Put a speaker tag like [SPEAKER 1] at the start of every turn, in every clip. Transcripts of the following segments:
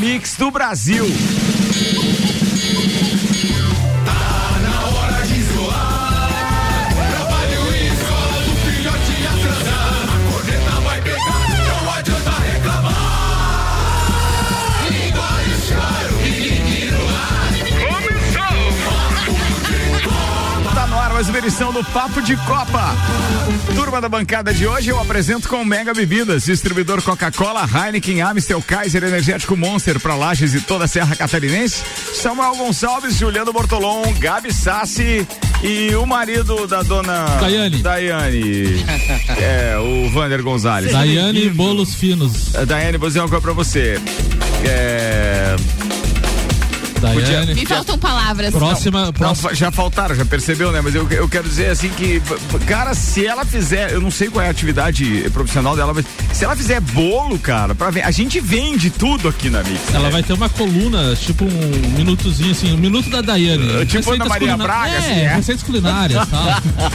[SPEAKER 1] mix do Brasil. Mais uma edição do Papo de Copa. Turma da bancada de hoje eu apresento com Mega Bebidas, distribuidor Coca-Cola, Heineken, Amstel, Kaiser, Energético Monster para Lages e toda a Serra Catarinense. Samuel Gonçalves, Juliano Bortolom, Gabi Sassi e o marido da dona
[SPEAKER 2] Daiane.
[SPEAKER 1] Daiane. é, o Vander Gonzalez.
[SPEAKER 2] Daiane Bolos Finos.
[SPEAKER 1] Daiane, vou dizer uma coisa pra você. É
[SPEAKER 3] Daiane. Me faltam palavras.
[SPEAKER 2] Próxima,
[SPEAKER 1] não,
[SPEAKER 2] próxima.
[SPEAKER 1] Não, já faltaram, já percebeu, né? Mas eu, eu quero dizer assim que, cara, se ela fizer, eu não sei qual é a atividade profissional dela, mas se ela fizer bolo, cara, para ver, a gente vende tudo aqui na Mix.
[SPEAKER 2] Ela né? vai ter uma coluna, tipo um minutozinho assim, um minuto da Daiane.
[SPEAKER 1] Uh, tipo Ana Maria Braga,
[SPEAKER 2] é,
[SPEAKER 1] assim, é?
[SPEAKER 2] receitas culinárias, tal.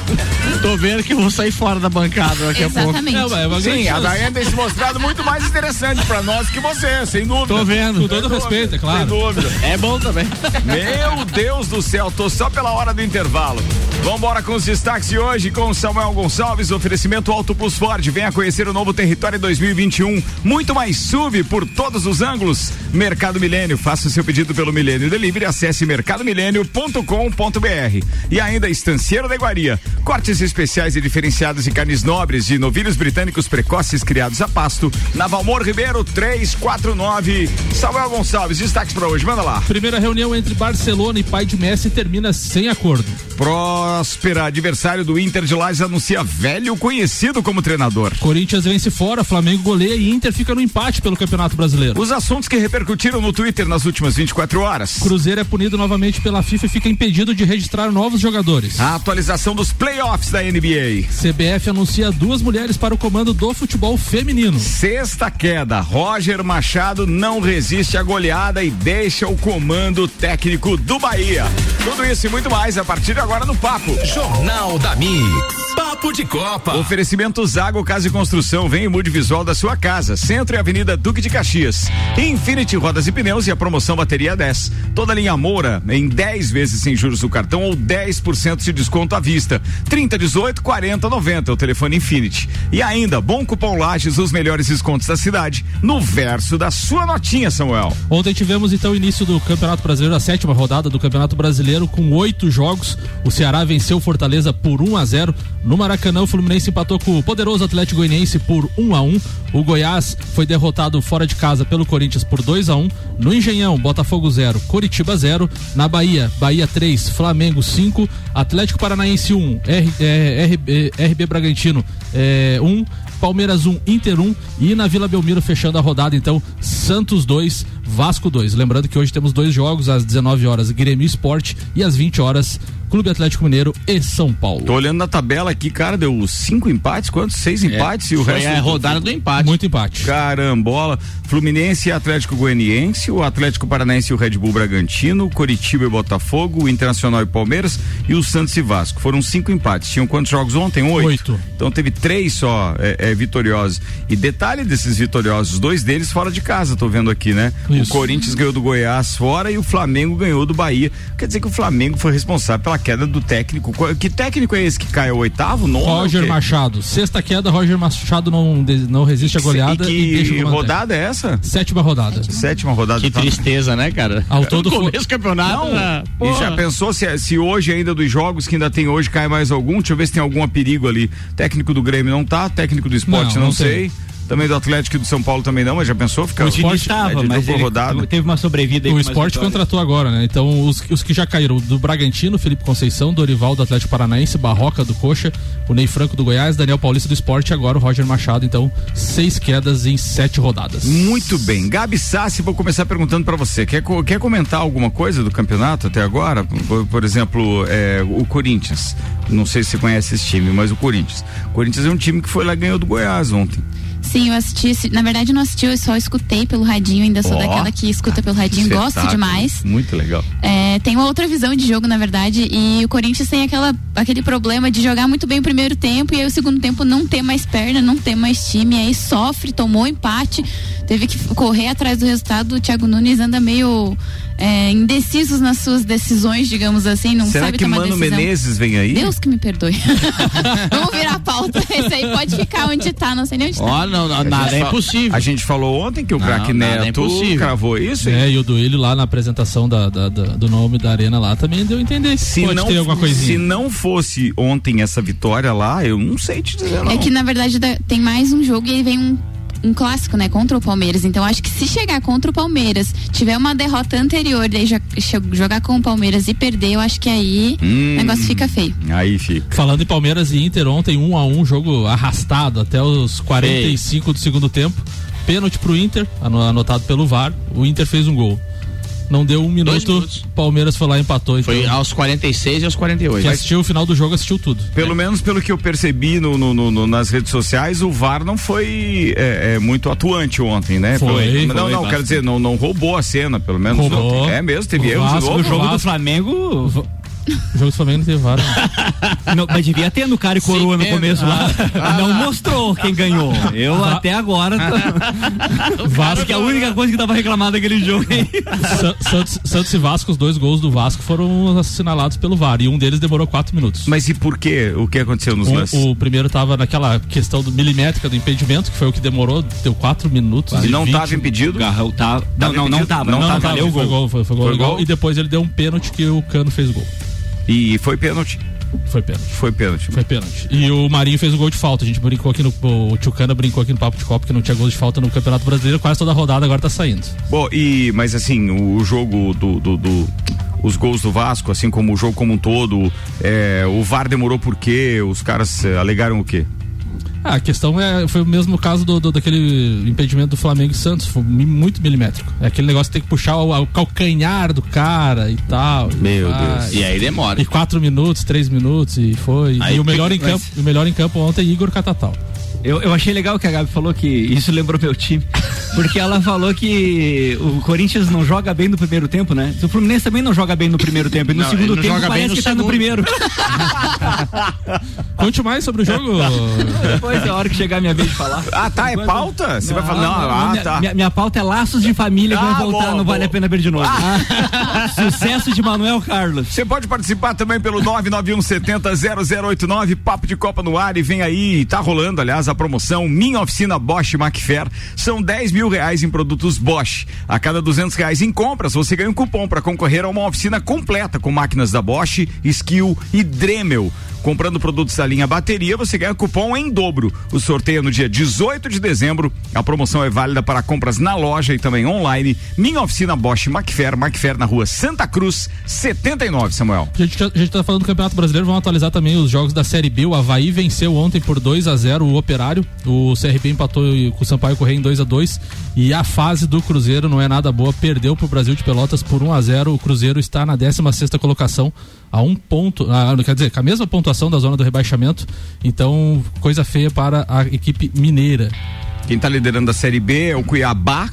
[SPEAKER 4] Tô vendo que eu vou sair fora da bancada daqui
[SPEAKER 3] Exatamente.
[SPEAKER 4] a pouco.
[SPEAKER 1] É, Sim, a Daiane tem se mostrado muito mais interessante pra nós que você, sem dúvida.
[SPEAKER 2] Tô vendo. Com todo respeito, é claro.
[SPEAKER 1] Sem dúvida.
[SPEAKER 4] É bom também.
[SPEAKER 1] Meu Deus do céu, tô só pela hora do intervalo. Vambora com os destaques de hoje com Samuel Gonçalves, oferecimento Auto Plus Ford. Venha conhecer o novo território 2021. Muito mais sub por todos os ângulos. Mercado Milênio, faça o seu pedido pelo Milênio Delivery, acesse mercadomilênio.com.br. E ainda Estancieiro da Iguaria. Cortes especiais e diferenciados de carnes nobres de novilhos britânicos precoces criados a pasto. Na Valmor Ribeiro 349. Samuel Gonçalves, destaques para hoje, manda lá.
[SPEAKER 2] Primeira reunião entre Barcelona e pai de Messi termina sem acordo.
[SPEAKER 1] Próspera, adversário do Inter de Lages, anuncia velho conhecido como treinador.
[SPEAKER 2] Corinthians vence fora, Flamengo goleia e Inter fica no empate pelo Campeonato Brasileiro.
[SPEAKER 1] Os assuntos que repercutiram no Twitter nas últimas 24 horas.
[SPEAKER 2] Cruzeiro é punido novamente pela FIFA e fica impedido de registrar novos jogadores.
[SPEAKER 1] A atualização dos playoffs da NBA.
[SPEAKER 2] CBF anuncia duas mulheres para o comando do futebol feminino.
[SPEAKER 1] Sexta queda, Roger Machado não resiste à goleada e deixa o comando técnico do Bahia. Tudo isso e muito mais a partir de agora no Papo.
[SPEAKER 5] Jornal da Mix. Papo de Copa.
[SPEAKER 1] Oferecimento Zago Casa e Construção. Vem e mude visual da sua casa. Centro e Avenida Duque de Caxias. Infinity Rodas e Pneus e a promoção Bateria 10. Toda linha Moura em 10 vezes sem juros do cartão ou 10% de desconto à vista. 30, 18, 40, 90. O telefone Infinity. E ainda, bom cupom Lages, os melhores descontos da cidade. No verso da sua notinha, Samuel.
[SPEAKER 2] Ontem tivemos então o início do Campeonato Brasileiro, a sétima rodada do Campeonato Brasileiro, com oito jogos. O Ceará venceu Fortaleza por 1 a 0 No Maracanã, o Fluminense empatou com o poderoso Atlético Goianiense por 1 a 1 O Goiás foi derrotado fora de casa pelo Corinthians por 2 a 1 No Engenhão, Botafogo 0, Coritiba 0. Na Bahia, Bahia 3, Flamengo 5, Atlético Paranaense 1, R, é, RB, RB Bragantino é, 1. Palmeiras 1, Inter 1 e na Vila Belmiro fechando a rodada, então, Santos 2, Vasco 2. Lembrando que hoje temos dois jogos, às 19 horas, Grêmio Esporte e às 20 horas, Clube Atlético Mineiro e São Paulo.
[SPEAKER 1] Tô olhando na tabela aqui, cara, deu cinco empates, quantos? Seis
[SPEAKER 4] É,
[SPEAKER 1] empates e o resto.
[SPEAKER 4] É a rodada do empate.
[SPEAKER 2] Muito empate.
[SPEAKER 1] Carambola, Fluminense e Atlético Goianiense, o Atlético Paranaense e o Red Bull Bragantino, Coritiba e Botafogo, o Internacional e Palmeiras e o Santos e Vasco. Foram cinco empates. Tinham quantos jogos ontem? Oito.
[SPEAKER 2] Oito.
[SPEAKER 1] Então teve três só é, é, vitoriosos. E detalhe desses vitoriosos, dois deles fora de casa, tô vendo aqui, né?
[SPEAKER 2] Isso.
[SPEAKER 1] O Corinthians ganhou do Goiás fora e o Flamengo ganhou do Bahia. Quer dizer que o Flamengo foi responsável pela queda do técnico. Que técnico é esse que cai? É o oitavo? Nono?
[SPEAKER 2] Roger? Machado. Sexta queda, Roger Machado não, não resiste à goleada
[SPEAKER 1] E
[SPEAKER 2] e,
[SPEAKER 1] que
[SPEAKER 2] comando
[SPEAKER 1] rodada é essa?
[SPEAKER 2] Sétima rodada.
[SPEAKER 1] Sétima rodada.
[SPEAKER 4] Que
[SPEAKER 1] tá?
[SPEAKER 4] tristeza, né, cara?
[SPEAKER 2] Ao todo
[SPEAKER 4] no
[SPEAKER 2] foi-
[SPEAKER 4] começo do campeonato.
[SPEAKER 1] Não,
[SPEAKER 4] né?
[SPEAKER 1] e já pensou se, se hoje ainda dos jogos que ainda tem hoje cai mais algum? Deixa eu ver se tem algum perigo ali. Técnico do Grêmio não tá, técnico do esporte
[SPEAKER 2] Não,
[SPEAKER 1] não,
[SPEAKER 2] não
[SPEAKER 1] sei. Também do Atlético e do São Paulo também não, mas já pensou? Ficar
[SPEAKER 2] O esporte
[SPEAKER 4] estava,
[SPEAKER 1] é de
[SPEAKER 4] mas ele
[SPEAKER 1] rodada.
[SPEAKER 4] teve uma sobrevida aí
[SPEAKER 2] O esporte contratou agora, né? Então, os, os que já caíram, do Bragantino, Felipe Conceição, Dorival do Atlético Paranaense, Barroca do Coxa, o Ney Franco do Goiás, Daniel Paulista do Esporte e agora o Roger Machado. Então, seis quedas em sete rodadas.
[SPEAKER 1] Muito bem. Gabi Sassi, vou começar perguntando pra você. Quer, quer comentar alguma coisa do campeonato até agora? Por, por exemplo, é, o Corinthians. Não sei se você conhece esse time, mas o Corinthians. O Corinthians é um time que foi lá e ganhou do Goiás ontem.
[SPEAKER 3] Sim, eu assisti. Na verdade, não assisti, eu só escutei pelo radinho. Ainda sou
[SPEAKER 1] Ó,
[SPEAKER 3] daquela que escuta pelo radinho, gosto demais.
[SPEAKER 1] Muito legal.
[SPEAKER 3] É, tem uma outra visão de jogo, na verdade, e o Corinthians tem aquela, aquele problema de jogar muito bem o primeiro tempo e aí o segundo tempo não ter mais perna, não ter mais time, aí sofre, tomou empate, teve que correr atrás do resultado. O Thiago Nunes anda meio é, indecisos nas suas decisões, digamos assim, não
[SPEAKER 1] Será
[SPEAKER 3] sabe
[SPEAKER 1] que
[SPEAKER 3] tomar
[SPEAKER 1] Mano
[SPEAKER 3] decisão.
[SPEAKER 1] Menezes vem aí?
[SPEAKER 3] Deus que me perdoe. Vamos virar a pauta. Esse aí pode ficar onde tá, não sei nem onde tá.
[SPEAKER 4] Ó, não, não, nada é impossível.
[SPEAKER 1] A gente falou ontem que o
[SPEAKER 4] Não,
[SPEAKER 1] craque
[SPEAKER 4] é
[SPEAKER 1] Neto
[SPEAKER 4] impossível.
[SPEAKER 1] cravou isso. hein?
[SPEAKER 2] É, e o Duílio lá na apresentação da, da- da- do nome da arena lá também deu a entender
[SPEAKER 1] Se
[SPEAKER 2] pode
[SPEAKER 1] não,
[SPEAKER 2] ter alguma
[SPEAKER 1] se
[SPEAKER 2] coisinha.
[SPEAKER 1] não fosse ontem essa vitória lá, eu não sei te dizer não.
[SPEAKER 3] É que na verdade da- tem mais um jogo e aí vem um, um clássico, né? Contra o Palmeiras. Então acho que se chegar contra o Palmeiras, tiver uma derrota anterior, daí jogar com o Palmeiras e perder, eu acho que aí
[SPEAKER 1] Hum.
[SPEAKER 3] o negócio fica feio.
[SPEAKER 1] Aí fica.
[SPEAKER 2] Falando em Palmeiras e Inter, ontem um a um, jogo arrastado até os 45 do segundo tempo. Pênalti pro Inter, ano- anotado pelo VAR. O Inter fez um gol. Não deu um minuto. Palmeiras foi lá e empatou. Então,
[SPEAKER 4] Foi aos 46 e aos 48.
[SPEAKER 2] quem assistiu o final do jogo assistiu tudo.
[SPEAKER 1] Pelo menos pelo que eu percebi no, no- no- no- nas redes sociais, o VAR não foi é, é, muito atuante ontem, né?
[SPEAKER 2] Foi,
[SPEAKER 1] Pelo- não,
[SPEAKER 2] foi
[SPEAKER 1] não, quero dizer, não, não roubou a cena, pelo menos.
[SPEAKER 2] Roubou.
[SPEAKER 1] É mesmo, teve
[SPEAKER 2] O
[SPEAKER 1] erros de novo.
[SPEAKER 2] o jogo do.
[SPEAKER 6] Flamengo.
[SPEAKER 2] O jogo do Flamengo não teve VAR. né?
[SPEAKER 6] Não, mas devia ter no cara e coroa no
[SPEAKER 4] Sim,
[SPEAKER 6] começo lá. Não mostrou quem ganhou. Eu até agora. Vasco que é a única coisa que tava reclamado daquele jogo aí.
[SPEAKER 2] Sa- Santos, Santos e Vasco, os dois gols do Vasco foram assinalados pelo VAR e um deles demorou quatro minutos.
[SPEAKER 1] Mas e por quê? O que aconteceu nos
[SPEAKER 2] Um-
[SPEAKER 1] lances?
[SPEAKER 2] o primeiro tava naquela questão do milimétrica do impedimento, que foi o que demorou, deu quatro minutos.
[SPEAKER 1] E não
[SPEAKER 2] 20.
[SPEAKER 1] estava impedido?
[SPEAKER 6] Garrão tá. Não, não, não tava.
[SPEAKER 2] Não,
[SPEAKER 6] Não,
[SPEAKER 2] não,
[SPEAKER 6] tava.
[SPEAKER 2] tava,
[SPEAKER 6] Valeu o
[SPEAKER 2] foi
[SPEAKER 6] gol.
[SPEAKER 2] gol, foi, foi gol
[SPEAKER 1] Foi gol?
[SPEAKER 2] E depois ele deu um pênalti que o Cano fez o gol.
[SPEAKER 1] E foi pênalti.
[SPEAKER 2] Foi pênalti.
[SPEAKER 1] Foi pênalti.
[SPEAKER 2] Foi pênalti. E o Marinho fez o gol de falta. A gente brincou aqui no. O Tio Cana brincou aqui no Papo de Copa que não tinha gol de falta no Campeonato Brasileiro. Quase toda a rodada agora tá saindo.
[SPEAKER 1] Bom, e, mas assim, o, jogo do, do- do- Os gols do Vasco, assim como o jogo como um todo, é, o VAR demorou por quê? Os caras é, alegaram o quê?
[SPEAKER 2] Ah, a questão é, foi o mesmo caso do, do- daquele impedimento do Flamengo e Santos, foi muito milimétrico. É aquele negócio que tem que puxar o, o calcanhar do cara e tal. e
[SPEAKER 1] Meu
[SPEAKER 2] vai.
[SPEAKER 1] Deus.
[SPEAKER 4] E aí demora.
[SPEAKER 2] E quatro minutos, três minutos e foi.
[SPEAKER 6] Aí
[SPEAKER 2] e o melhor em
[SPEAKER 6] mas-
[SPEAKER 2] campo, o melhor em campo ontem é Igor Catatal.
[SPEAKER 6] Eu, eu achei legal que a Gabi falou que isso lembrou meu time. Porque ela falou que o Corinthians não joga bem no primeiro tempo, né? O Fluminense também não joga bem no primeiro tempo. E no
[SPEAKER 4] Não,
[SPEAKER 6] segundo
[SPEAKER 4] não
[SPEAKER 6] tempo
[SPEAKER 4] joga bem
[SPEAKER 6] parece que tá no
[SPEAKER 4] segundo.
[SPEAKER 6] primeiro.
[SPEAKER 2] Conte mais sobre o jogo.
[SPEAKER 6] Depois é a hora que chegar a minha vez de falar.
[SPEAKER 1] Ah, tá, é pauta? Você vai falar, não, ah,
[SPEAKER 6] minha,
[SPEAKER 1] tá.
[SPEAKER 6] minha, minha pauta é laços de família que
[SPEAKER 1] Ah,
[SPEAKER 6] vai voltar
[SPEAKER 1] boa,
[SPEAKER 6] no Vale a Pena Ver de novo. Sucesso de Manuel Carlos.
[SPEAKER 1] Você pode participar também pelo 991700089, Papo de Copa no ar e vem aí, tá rolando, aliás, a promoção Minha Oficina Bosch Macfair. São 10 mil reais em produtos Bosch. A cada 200 reais em compras, você ganha um cupom para concorrer a uma oficina completa com máquinas da Bosch, Skill e Dremel. Comprando produtos da linha bateria, você ganha cupom em dobro. O sorteio é no dia 18 de dezembro. A promoção é válida para compras na loja e também online. Minha oficina Bosch Macfair, Macfair na rua Santa Cruz, 79, Samuel.
[SPEAKER 2] A gente, a gente tá falando do Campeonato Brasileiro, vamos atualizar também os jogos da Série B. O Havaí venceu ontem por 2 a 0 o Operário. O CRB empatou com o Sampaio Correia em 2 a 2 E a fase do Cruzeiro não é nada boa. Perdeu pro Brasil de Pelotas por 1 a 0 O Cruzeiro está na 16 colocação, a um ponto. ah, quer dizer, com a mesma pontuação da zona do rebaixamento. Então, coisa feia para a equipe mineira.
[SPEAKER 1] Quem está liderando a Série B é o Cuiabá.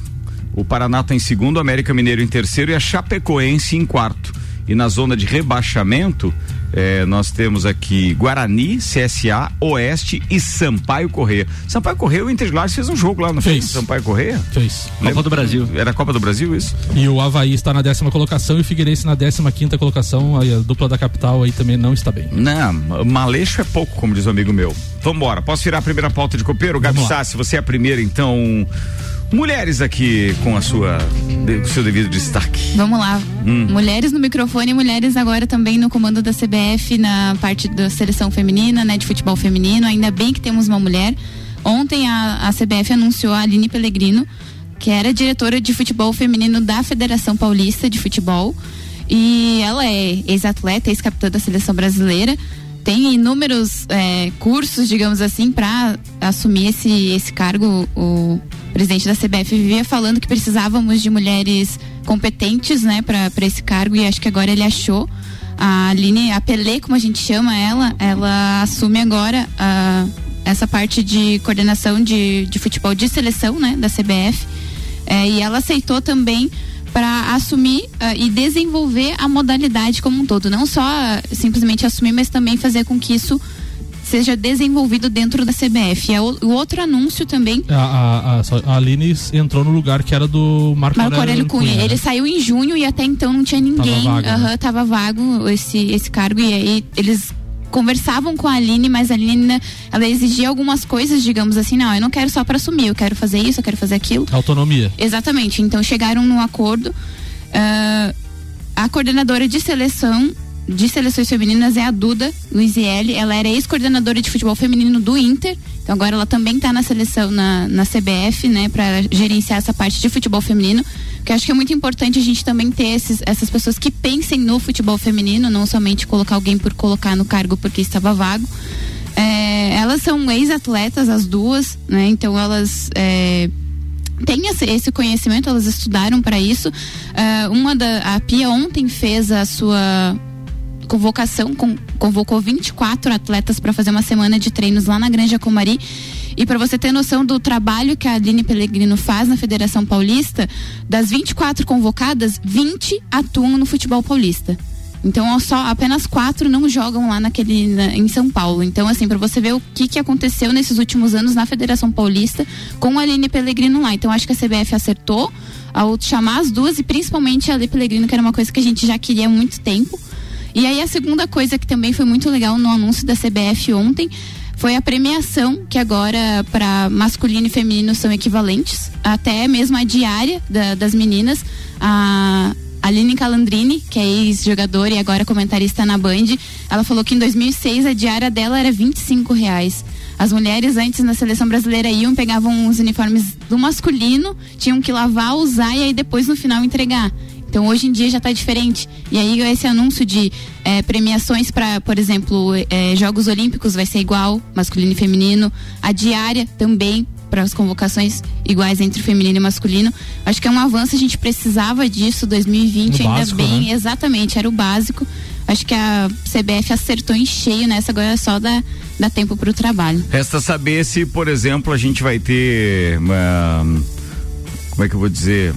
[SPEAKER 1] O Paraná está em segundo, América Mineiro em terceiro e a Chapecoense em quarto. E na zona de rebaixamento, eh, nós temos aqui Guarani, CSA, Oeste e Sampaio Correia. Sampaio Correia, o Inter de Lages fez um jogo lá no
[SPEAKER 2] Fez.
[SPEAKER 1] Sampaio Correia?
[SPEAKER 2] Fez.
[SPEAKER 1] Copa do Brasil. Era a Copa do Brasil, isso?
[SPEAKER 2] E o Havaí está na décima colocação e o Figueirense na décima quinta colocação. Aí a dupla da capital aí também não está bem.
[SPEAKER 1] Não, maleixo é pouco, como diz o amigo meu. Vambora, posso virar a primeira pauta de copeiro? Gabi. Sassi, você é a primeira, então. Mulheres aqui com a sua, com seu devido destaque.
[SPEAKER 3] Vamos lá.
[SPEAKER 1] Hum.
[SPEAKER 3] Mulheres no microfone, mulheres agora também no comando da CBF, na parte da seleção feminina, né, de futebol feminino. Ainda bem que temos uma mulher. Ontem a, a CBF anunciou a Aline Pellegrino, que era diretora de futebol feminino da Federação Paulista de Futebol. E ela é ex-atleta, ex-capitã da seleção brasileira. Tem inúmeros é, cursos, digamos assim, para assumir esse, esse cargo. O presidente da CBF vivia falando que precisávamos de mulheres competentes, né, para esse cargo e acho que agora ele achou. A Aline, a Pelé, como a gente chama ela, ela assume agora ah, essa parte de coordenação de, de futebol de seleção, né, da CBF. É, e ela aceitou também para assumir ah, e desenvolver a modalidade como um todo. Não só ah, simplesmente assumir, mas também fazer com que isso seja desenvolvido dentro da CBF. E o, o outro anúncio também.
[SPEAKER 2] A, a, a, Aline entrou no lugar que era do Marco,
[SPEAKER 3] Marco Aurélio Cunha.
[SPEAKER 2] né?
[SPEAKER 3] Ele saiu em junho e até então não tinha ninguém.
[SPEAKER 2] vago, né?
[SPEAKER 3] Tava vago esse, esse cargo. E aí eles conversavam com a Aline, mas a Aline né, ela exigia algumas coisas, digamos assim, não, eu não quero só para assumir, eu quero fazer isso, eu quero fazer aquilo.
[SPEAKER 2] Autonomia.
[SPEAKER 3] Exatamente. Então chegaram num acordo. Ah, a coordenadora de seleção de seleções femininas é a Duda Luizielli. Ela era ex-coordenadora de futebol feminino do Inter. Então agora ela também está na seleção na, na CBF, né, para gerenciar essa parte de futebol feminino. Que eu acho que é muito importante a gente também ter esses, essas pessoas que pensem no futebol feminino, não somente colocar alguém por colocar no cargo porque estava vago. É, elas são ex-atletas, as duas, né? Então elas é, têm esse, conhecimento, elas estudaram para isso. Ah, uma da a Pia ontem fez a sua convocação, com- convocou 24 atletas para fazer uma semana de treinos lá na Granja Comari. E para você ter noção do trabalho que a Aline Pellegrino faz na Federação Paulista, das 24 convocadas, 20 atuam no futebol paulista. Então, só apenas quatro não jogam lá naquele na- em São Paulo. Então, assim, para você ver o que, que aconteceu nesses últimos anos na Federação Paulista com a Aline Pellegrino lá. Então, acho que a CBF acertou ao chamar as duas e principalmente a Aline Pellegrino, que era uma coisa que a gente já queria há muito tempo. E aí a segunda coisa que também foi muito legal no anúncio da CBF ontem foi a premiação, que agora para masculino e feminino são equivalentes, até mesmo a diária da- das meninas. A Aline Calandrini, que é ex-jogadora e agora comentarista na Band, ela falou que em 2006 a diária dela era 25 reais. As mulheres antes na seleção brasileira iam, pegavam os uniformes do masculino, tinham que lavar, usar e aí depois no final entregar. Então hoje em dia já está diferente. E aí esse anúncio de eh, premiações para, por exemplo, eh, Jogos Olímpicos vai ser igual, masculino e feminino. A diária também para as convocações iguais entre feminino e masculino. Acho que é um avanço, a gente precisava disso 2020
[SPEAKER 2] No
[SPEAKER 3] ainda
[SPEAKER 2] básico,
[SPEAKER 3] bem,
[SPEAKER 2] né?
[SPEAKER 3] exatamente, era o básico. Acho que a CBF acertou em cheio nessa, agora é só dar, dar tempo para o trabalho.
[SPEAKER 1] Resta saber se, por exemplo, a gente vai ter. uma- como é que eu vou dizer?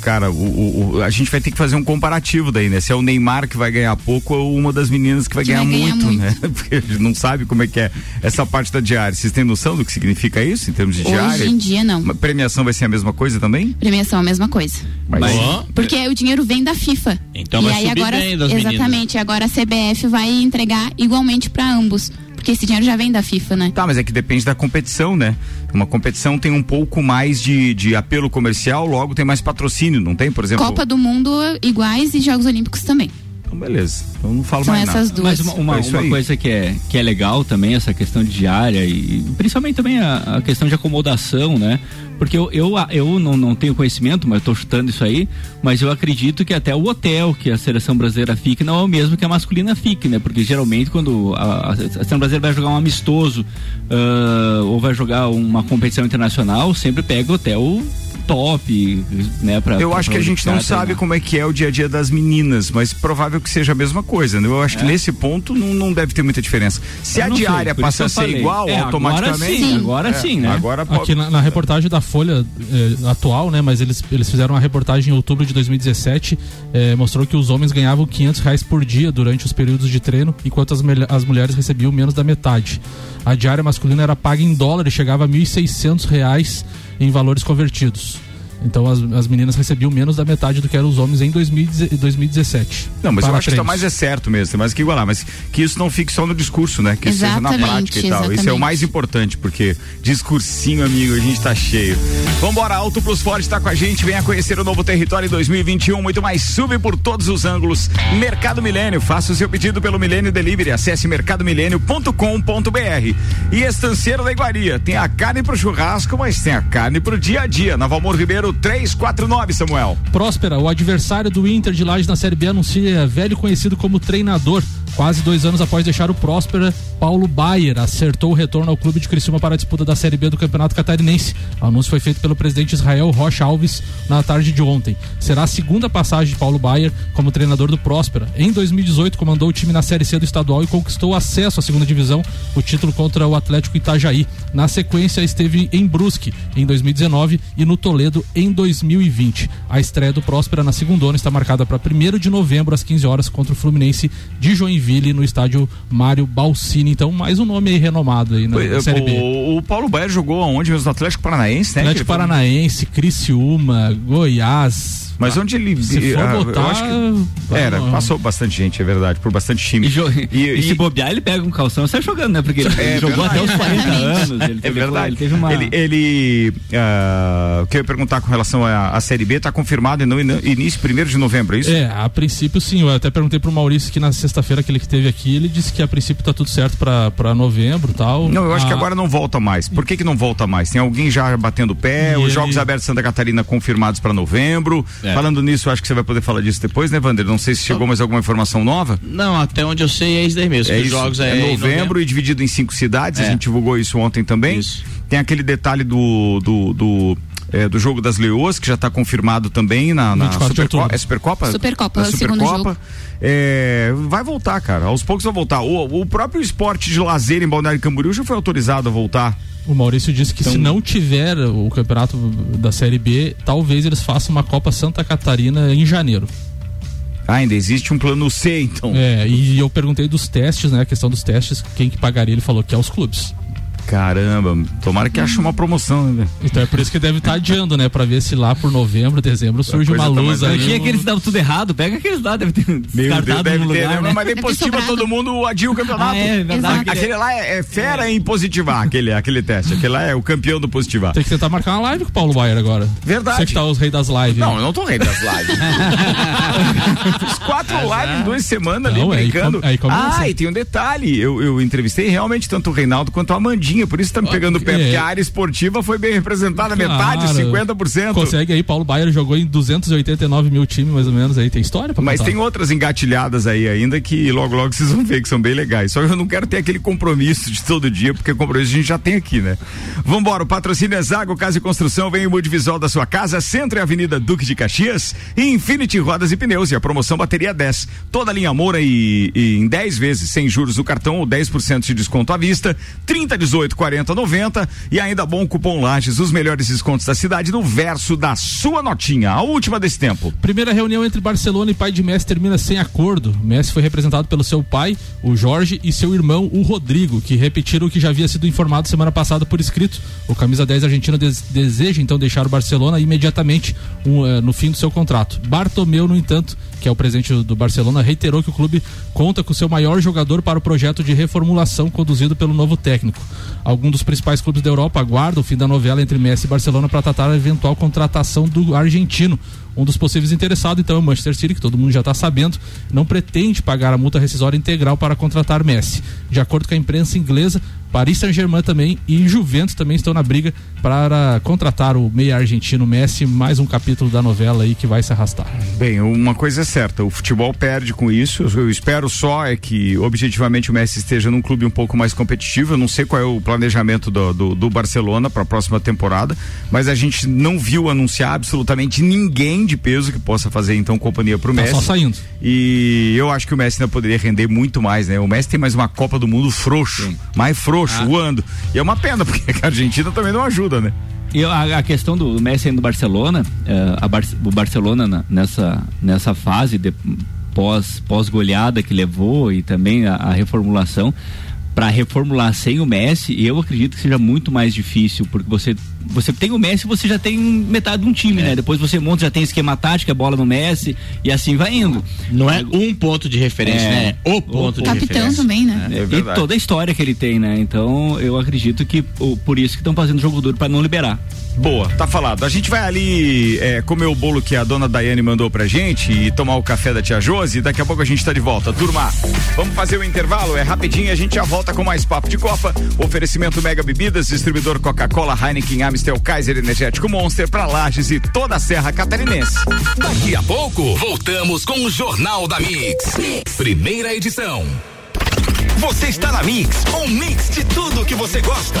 [SPEAKER 1] Cara, o, o- o- a gente vai ter que fazer um comparativo daí, né? Se é o Neymar que vai ganhar pouco ou uma das meninas que vai,
[SPEAKER 3] Que
[SPEAKER 1] ganhar,
[SPEAKER 3] vai ganhar
[SPEAKER 1] muito,
[SPEAKER 3] muito.
[SPEAKER 1] né? Porque a gente não sabe como é que é essa parte da diária. Vocês têm noção do que significa isso em termos de diária?
[SPEAKER 3] Hoje em dia não.
[SPEAKER 1] Uma premiação vai ser a mesma coisa também?
[SPEAKER 3] Premiação é a mesma coisa.
[SPEAKER 1] Mas,
[SPEAKER 7] Ó,
[SPEAKER 3] Porque o dinheiro vem da FIFA.
[SPEAKER 7] Então
[SPEAKER 3] e
[SPEAKER 7] vai
[SPEAKER 3] aí
[SPEAKER 7] subir
[SPEAKER 3] agora,
[SPEAKER 7] bem das meninas.
[SPEAKER 3] Exatamente, agora a CBF vai entregar igualmente para ambos. Porque esse dinheiro já vem da FIFA, né?
[SPEAKER 1] Tá, mas é que depende da competição, né? Uma competição tem um pouco mais de, de apelo comercial, logo tem mais patrocínio, não tem, por exemplo?
[SPEAKER 3] Copa do Mundo iguais e Jogos Olímpicos também.
[SPEAKER 1] Então, beleza. Então não falo
[SPEAKER 3] São
[SPEAKER 1] mais
[SPEAKER 3] essas
[SPEAKER 1] nada.
[SPEAKER 3] duas.
[SPEAKER 6] Mas uma, uma,
[SPEAKER 1] É
[SPEAKER 6] uma coisa que é, que é legal também, essa questão de diária e principalmente também a, a questão de acomodação, né? Porque eu, eu, eu não, não tenho conhecimento, mas estou chutando isso aí, mas eu acredito que até o hotel que a seleção brasileira fique não é o mesmo que a masculina fique, né? Porque geralmente quando a, a seleção brasileira vai jogar um amistoso ah, ou vai jogar uma competição internacional, sempre pega hotel top, né? Pra,
[SPEAKER 1] Eu acho
[SPEAKER 6] pra
[SPEAKER 1] que a gente não sabe
[SPEAKER 6] treinar.
[SPEAKER 1] como é que é o dia a dia das meninas, mas provável que seja a mesma coisa, né? Eu acho que nesse ponto não, não deve ter muita diferença. Se
[SPEAKER 6] É. Eu
[SPEAKER 1] a
[SPEAKER 6] sei,
[SPEAKER 1] diária
[SPEAKER 6] isso
[SPEAKER 1] passa a ser igual
[SPEAKER 6] É,
[SPEAKER 1] automaticamente.
[SPEAKER 6] Agora sim, agora
[SPEAKER 1] É,
[SPEAKER 6] sim, né?
[SPEAKER 1] Agora pode.
[SPEAKER 2] Aqui na, na reportagem da Folha eh, atual, né? Mas eles, eles fizeram uma reportagem em outubro de 2017, eh, mostrou que os homens ganhavam 500 reais por dia durante os períodos de treino, enquanto as, as mulheres recebiam menos da metade. A diária masculina era paga em dólar e chegava a 1.600 reais em valores convertidos. Então as, as meninas recebiam menos da metade do que eram os homens em 2010 2017.
[SPEAKER 1] Não, mas eu acho que tá
[SPEAKER 2] treinos.
[SPEAKER 1] mais é certo mesmo, tem mais que igualar, mas que isso não fique só no discurso, né? Que isso seja na
[SPEAKER 3] Exatamente,
[SPEAKER 1] prática e tal. Isso é o
[SPEAKER 3] exatamente.
[SPEAKER 1] mais importante, porque discursinho, amigo, a gente tá cheio. Vambora, Alto Plus Forte tá com a gente, venha conhecer o novo território em 2021, muito mais sub por todos os ângulos. Mercado Milênio, faça o seu pedido pelo Milênio Delivery, acesse mercadomilênio.com.br. E Estanceiro da Iguaria, tem a carne pro churrasco, mas tem a carne pro dia a dia. Na Valmor Ribeiro 349, Samuel.
[SPEAKER 2] Próspera, o adversário do Inter de Lages na Série B anuncia velho conhecido como treinador. Quase dois anos após deixar o Próspera, Paulo Baier acertou o retorno ao clube de Criciúma para a disputa da Série B do Campeonato Catarinense. O anúncio foi feito pelo presidente Israel Rocha Alves na tarde de ontem. Será a segunda passagem de Paulo Baier como treinador do Próspera. Em 2018, comandou o time na Série C do estadual e conquistou acesso à segunda divisão, o título contra o Atlético Itajaí. Na sequência, esteve em Brusque em 2019 e no Toledo em em 2020. A estreia do Próspera na segunda está marcada para 1 de novembro às 15 horas contra o Fluminense de Joinville no estádio Mário Balsini. Então, mais um nome aí renomado aí na
[SPEAKER 1] Foi,
[SPEAKER 2] Série B.
[SPEAKER 1] O, o Paulo Baier jogou aonde mesmo? No Atlético Paranaense, né?
[SPEAKER 2] Atlético Paranaense, Criciúma, Goiás.
[SPEAKER 1] Mas onde ele.
[SPEAKER 2] Se for
[SPEAKER 1] ah, eu
[SPEAKER 2] botar,
[SPEAKER 1] acho que- Era,
[SPEAKER 2] não.
[SPEAKER 1] passou bastante gente, é verdade, por bastante time.
[SPEAKER 6] E, jo-
[SPEAKER 1] E-
[SPEAKER 6] e se
[SPEAKER 1] e-
[SPEAKER 6] bobear, ele pega um calção e sai jogando, né? Porque ele
[SPEAKER 1] É
[SPEAKER 6] jogou
[SPEAKER 1] verdade.
[SPEAKER 6] até os 40
[SPEAKER 3] Exatamente.
[SPEAKER 6] anos. Ele
[SPEAKER 1] É verdade.
[SPEAKER 6] Ele teve uma.
[SPEAKER 1] Ele, ele ah, o que eu ia perguntar com relação à, à Série B, está confirmado no in- início 1 de novembro, é isso?
[SPEAKER 2] É, a princípio sim. Eu até perguntei pro Maurício que na sexta-feira que ele que teve aqui, ele disse que a princípio tá tudo certo pra, pra novembro e tal.
[SPEAKER 1] Não, eu acho que
[SPEAKER 2] Ah,
[SPEAKER 1] agora não volta mais. Por que, que não volta mais? Tem alguém já batendo o pé,
[SPEAKER 2] E
[SPEAKER 1] os
[SPEAKER 2] ele-
[SPEAKER 1] Jogos Abertos de Santa Catarina confirmados para novembro.
[SPEAKER 4] É.
[SPEAKER 1] Falando nisso, acho que você vai poder falar disso depois, né, Vander? Não sei se chegou mais alguma informação nova.
[SPEAKER 4] Não, até onde eu sei é isso daí mesmo.
[SPEAKER 1] É
[SPEAKER 4] que os
[SPEAKER 1] isso,
[SPEAKER 4] jogos
[SPEAKER 1] é,
[SPEAKER 4] é, em
[SPEAKER 1] novembro, e dividido em cinco cidades, a
[SPEAKER 4] É.
[SPEAKER 1] gente divulgou isso ontem também.
[SPEAKER 4] Isso.
[SPEAKER 1] Tem aquele detalhe do, do, do, é, do jogo das Leoas, que já está confirmado também na, na
[SPEAKER 2] 24 de
[SPEAKER 1] Supercopa. É Supercopa?
[SPEAKER 3] Supercopa,
[SPEAKER 1] Na
[SPEAKER 3] é o segundo
[SPEAKER 1] Supercopa.
[SPEAKER 3] jogo.
[SPEAKER 1] É, vai voltar, cara. Aos poucos vai voltar. O, o próprio esporte de lazer em Balneário Camboriú já foi autorizado a voltar.
[SPEAKER 2] O Maurício disse que
[SPEAKER 1] Então-
[SPEAKER 2] se não tiver o campeonato da Série B, talvez eles façam uma Copa Santa Catarina em janeiro.
[SPEAKER 1] Ah, ainda existe um plano C, então.
[SPEAKER 2] É, e eu perguntei dos testes, né? A questão dos testes, quem que pagaria? Ele falou que é os clubes.
[SPEAKER 1] Caramba, tomara que ache uma promoção, né?
[SPEAKER 2] Então é por isso que deve estar adiando, né? Pra ver se lá por novembro, dezembro surge uma
[SPEAKER 1] tá
[SPEAKER 2] luz
[SPEAKER 1] mais
[SPEAKER 2] aí.
[SPEAKER 6] Eu tinha aqueles davam tudo errado, pega aqueles lá, deve ter
[SPEAKER 1] Meu Deus,
[SPEAKER 6] descartado
[SPEAKER 1] deve
[SPEAKER 6] no
[SPEAKER 1] ter,
[SPEAKER 6] lugar,
[SPEAKER 1] né?
[SPEAKER 6] né?
[SPEAKER 1] Mas nem
[SPEAKER 3] ter
[SPEAKER 1] positiva todo mundo adia o campeonato.
[SPEAKER 6] Ah, é verdade.
[SPEAKER 3] Exato.
[SPEAKER 1] Aquele lá é, é fera em positivar, aquele, aquele teste. Aquele lá é o campeão do positivar.
[SPEAKER 2] Tem que tentar marcar uma live com o Paulo Baier agora.
[SPEAKER 1] Verdade.
[SPEAKER 2] Você que tá os reis das lives.
[SPEAKER 1] Não, eu não tô rei das lives. Fiz quatro lives em duas semanas
[SPEAKER 2] Não,
[SPEAKER 1] ali
[SPEAKER 2] aí
[SPEAKER 1] brincando.
[SPEAKER 2] com- aí começa.
[SPEAKER 1] ah, e tem um detalhe. Eu, eu entrevistei realmente tanto o Reinaldo quanto a Amandinha. Por isso tá me pegando o pé,
[SPEAKER 2] é.
[SPEAKER 1] porque a área esportiva foi bem representada, metade,
[SPEAKER 2] Claro.
[SPEAKER 1] 50%.
[SPEAKER 2] Consegue aí, Paulo Baier jogou em 289 mil times, mais ou menos, aí tem história pra
[SPEAKER 1] Mas
[SPEAKER 2] contar.
[SPEAKER 1] tem outras engatilhadas aí ainda que logo, logo vocês vão ver que são bem legais. Só que eu não quero ter aquele compromisso de todo dia, porque compromisso a gente já tem aqui, né? Vambora, o patrocínio é Zago Casa e Construção, vem o multivisual da sua casa, Centro e Avenida Duque de Caxias e Infinity Rodas e Pneus e a promoção bateria 10. Toda linha Moura e, e em 10 vezes sem juros no cartão ou 10% de desconto à vista, 30, 18, 40, 90 e ainda bom cupom Lages, os melhores descontos da cidade no verso da sua notinha, a última desse tempo.
[SPEAKER 2] Primeira reunião entre Barcelona e pai de Messi termina sem acordo. Messi foi representado pelo seu pai, o Jorge, e seu irmão, o Rodrigo, que repetiram o que já havia sido informado semana passada por escrito. O camisa 10 argentino des- deseja então deixar o Barcelona imediatamente um, eh, no fim do seu contrato. Bartomeu, no entanto, que é o presidente do Barcelona, reiterou que o clube conta com seu maior jogador para o projeto de reformulação conduzido pelo novo técnico. Alguns dos principais clubes da Europa aguardam o fim da novela entre Messi e Barcelona para tratar a eventual contratação do argentino. Um dos possíveis interessados, então, é o Manchester City, que todo mundo já está sabendo, não pretende pagar a multa rescisória integral para contratar Messi. De acordo com a imprensa inglesa, Paris Saint-Germain também e Juventus também estão na briga para contratar o meia argentino Messi. Mais um capítulo da novela aí que vai se arrastar.
[SPEAKER 1] Bem, uma coisa é certa, o futebol perde com isso. Eu espero só é que objetivamente o Messi esteja num clube um pouco mais competitivo. Eu não sei qual é o planejamento do, do, do Barcelona para a próxima temporada, mas a gente não viu anunciar absolutamente ninguém de peso que possa fazer então companhia pro
[SPEAKER 2] Tá
[SPEAKER 1] Messi.
[SPEAKER 2] só saindo.
[SPEAKER 1] E eu acho que o Messi ainda poderia render muito mais, né? O Messi tem mais uma Copa do Mundo frouxo, mais frouxo, voando. E é uma pena, porque a Argentina também não ajuda, né?
[SPEAKER 6] E a, a questão do Messi indo do Barcelona, a Bar- o Barcelona na- nessa, nessa fase de pós, pós goleada que levou e também a, a reformulação, para reformular sem o Messi, eu acredito que seja muito mais difícil, porque você você tem o Messi, você já tem metade de um time, né? Depois você monta, já tem esquema tático, a bola no Messi e assim vai indo.
[SPEAKER 4] Não é um ponto de referência,
[SPEAKER 6] É.
[SPEAKER 4] né? O ponto de
[SPEAKER 3] Capitão
[SPEAKER 4] referência.
[SPEAKER 3] também, né?
[SPEAKER 1] É
[SPEAKER 6] e
[SPEAKER 1] verdade.
[SPEAKER 6] toda a história que ele tem, né? Então eu acredito que o- por isso que estão fazendo jogo duro para não liberar.
[SPEAKER 1] Boa, tá falado. A gente vai ali é, comer o bolo que a dona Daiane mandou pra gente e tomar o café da tia Josi. e Daqui a pouco a gente tá de volta. Turma, vamos fazer o intervalo? É rapidinho e a gente já volta com mais papo de Copa. Oferecimento Mega Bebidas, distribuidor Coca-Cola, Heineken, Amstel, Kaiser Energético Monster pra Lages e toda a Serra Catarinense.
[SPEAKER 5] Daqui a pouco, voltamos com o Jornal da Mix. Primeira edição. Você está na Mix, um mix de tudo que você gosta.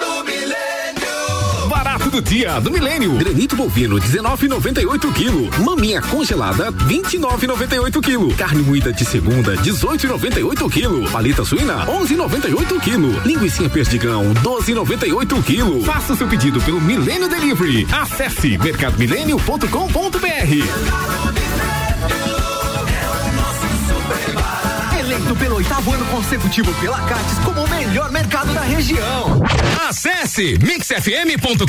[SPEAKER 8] do dia do Milênio. Granito bovino 19,98 kg. Maminha congelada 29,98 kg. Carne moída de segunda 18,98 kg. Paleta suína 11,98 kg. Linguiça perdigão 12,98 kg. Faça o seu pedido pelo Milênio Delivery. Acesse mercadomilênio.com.br.
[SPEAKER 9] Eleito pelo oitavo ano consecutivo pela Cates como o melhor mercado da região.
[SPEAKER 5] Acesse mixfm.com.br.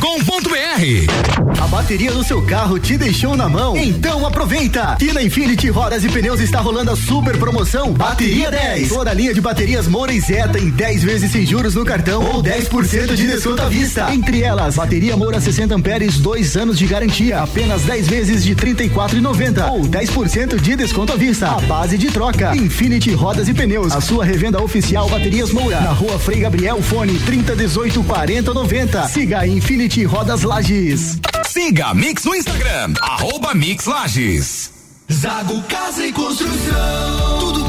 [SPEAKER 9] A bateria do seu carro te deixou na mão? Então aproveita! E na Infinity Rodas e Pneus está rolando a super promoção Bateria 10. Toda a linha de baterias Moura e Zeta em 10 vezes sem juros no cartão ou 10% de desconto à vista. Entre elas, bateria Moura 60 amperes, 2 anos de garantia, apenas 10 vezes de 34,90 ou 10% de desconto à vista. A base de troca. Infinity Rodas e Pneus, a sua revenda oficial Baterias Moura, na rua Frei Gabriel Fone 3018 4090. Siga a Infinity Rodas Lages.
[SPEAKER 5] Siga a Mix no Instagram, arroba Mix Lages.
[SPEAKER 9] Zago Casa e Construção. Tudo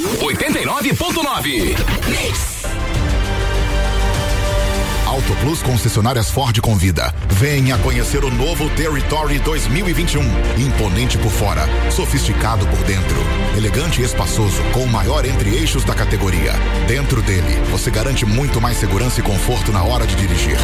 [SPEAKER 5] 89.9.
[SPEAKER 10] Auto Plus Concessionárias Ford convida. Venha conhecer o novo Territory 2021. Imponente por fora, sofisticado por dentro. Elegante e espaçoso, com o maior entre-eixos da categoria. Dentro dele, você garante muito mais segurança e conforto na hora de dirigir.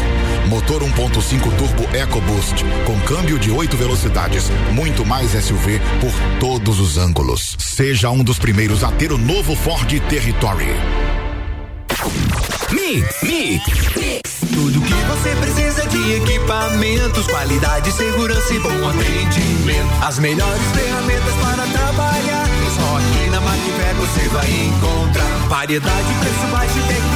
[SPEAKER 10] Motor 1.5 Turbo EcoBoost, com câmbio de 8 velocidades, muito mais SUV por todos os ângulos. Seja um dos primeiros a ter o novo Ford Territory.
[SPEAKER 5] Mix, mix,
[SPEAKER 9] Tudo que você precisa de equipamentos, qualidade, segurança e bom atendimento. As melhores ferramentas para trabalhar. Só aqui na Macfer você vai encontrar variedade, preço baixo e tecnologia.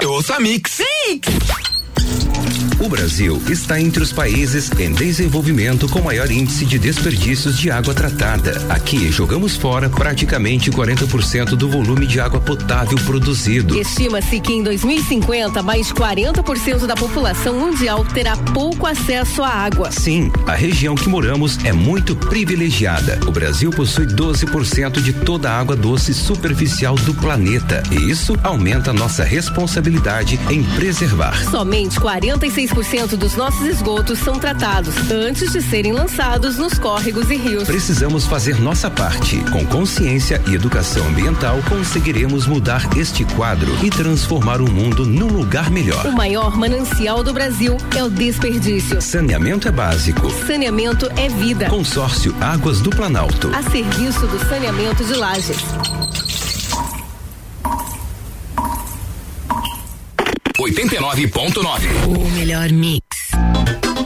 [SPEAKER 5] Eu ouço a Mix.
[SPEAKER 11] O Brasil está entre os países em desenvolvimento com maior índice de desperdícios de água tratada. Aqui jogamos fora praticamente 40% do volume de água potável produzido.
[SPEAKER 12] Estima-se que em 2050 mais 40% da população mundial terá pouco acesso à água.
[SPEAKER 11] Sim, a região que moramos é muito privilegiada. O Brasil possui 12% de toda a água doce superficial do planeta. E isso aumenta nossa responsabilidade em preservar.
[SPEAKER 12] Somente 46 96% dos nossos esgotos são tratados antes de serem lançados nos córregos e rios.
[SPEAKER 11] Precisamos fazer nossa parte. Com consciência e educação ambiental, conseguiremos mudar este quadro e transformar o mundo num lugar melhor.
[SPEAKER 12] O maior manancial do Brasil é o desperdício.
[SPEAKER 11] Saneamento é básico.
[SPEAKER 12] Saneamento é vida.
[SPEAKER 11] Consórcio Águas do Planalto.
[SPEAKER 12] A serviço do saneamento de lajes.
[SPEAKER 5] 89.9.
[SPEAKER 13] O melhor mix.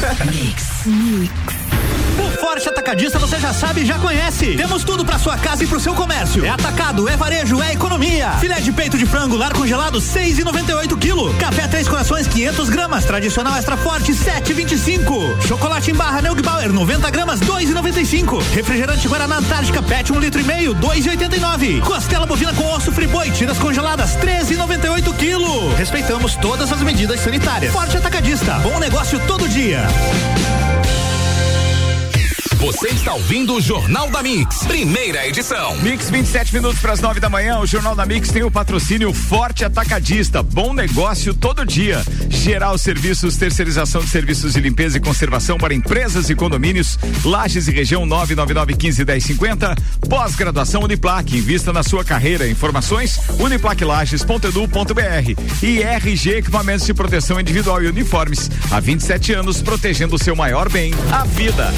[SPEAKER 13] Mix. Mix.
[SPEAKER 14] Forte Atacadista você já sabe e já conhece. Temos tudo para sua casa e pro seu comércio. É atacado, é varejo, é economia. Filé de peito de frango lar congelado 6,98 kg. Café Três Corações 500 gramas. Tradicional extra forte 7,25. Chocolate em barra Neugbauer 90 gramas 2,95. Refrigerante Guaraná Antártica PET 1 um litro e meio 2,89. Costela bovina com osso friboi tiras congeladas 13,98 kg. Respeitamos todas as medidas sanitárias. Forte Atacadista, bom negócio todo dia.
[SPEAKER 5] Você está ouvindo o Jornal da Mix, primeira edição.
[SPEAKER 1] Mix 27 minutos para as 9 da manhã. O Jornal da Mix tem o patrocínio Forte Atacadista. Bom negócio todo dia. Geral Serviços, terceirização de serviços de limpeza e conservação para empresas e condomínios. Lages e região 999151050. Pós-graduação Uniplaque. Invista na sua carreira. Informações uniplaquilages.edu.br. E RG Equipamentos de Proteção Individual e Uniformes. Há 27 anos protegendo o seu maior bem, a vida.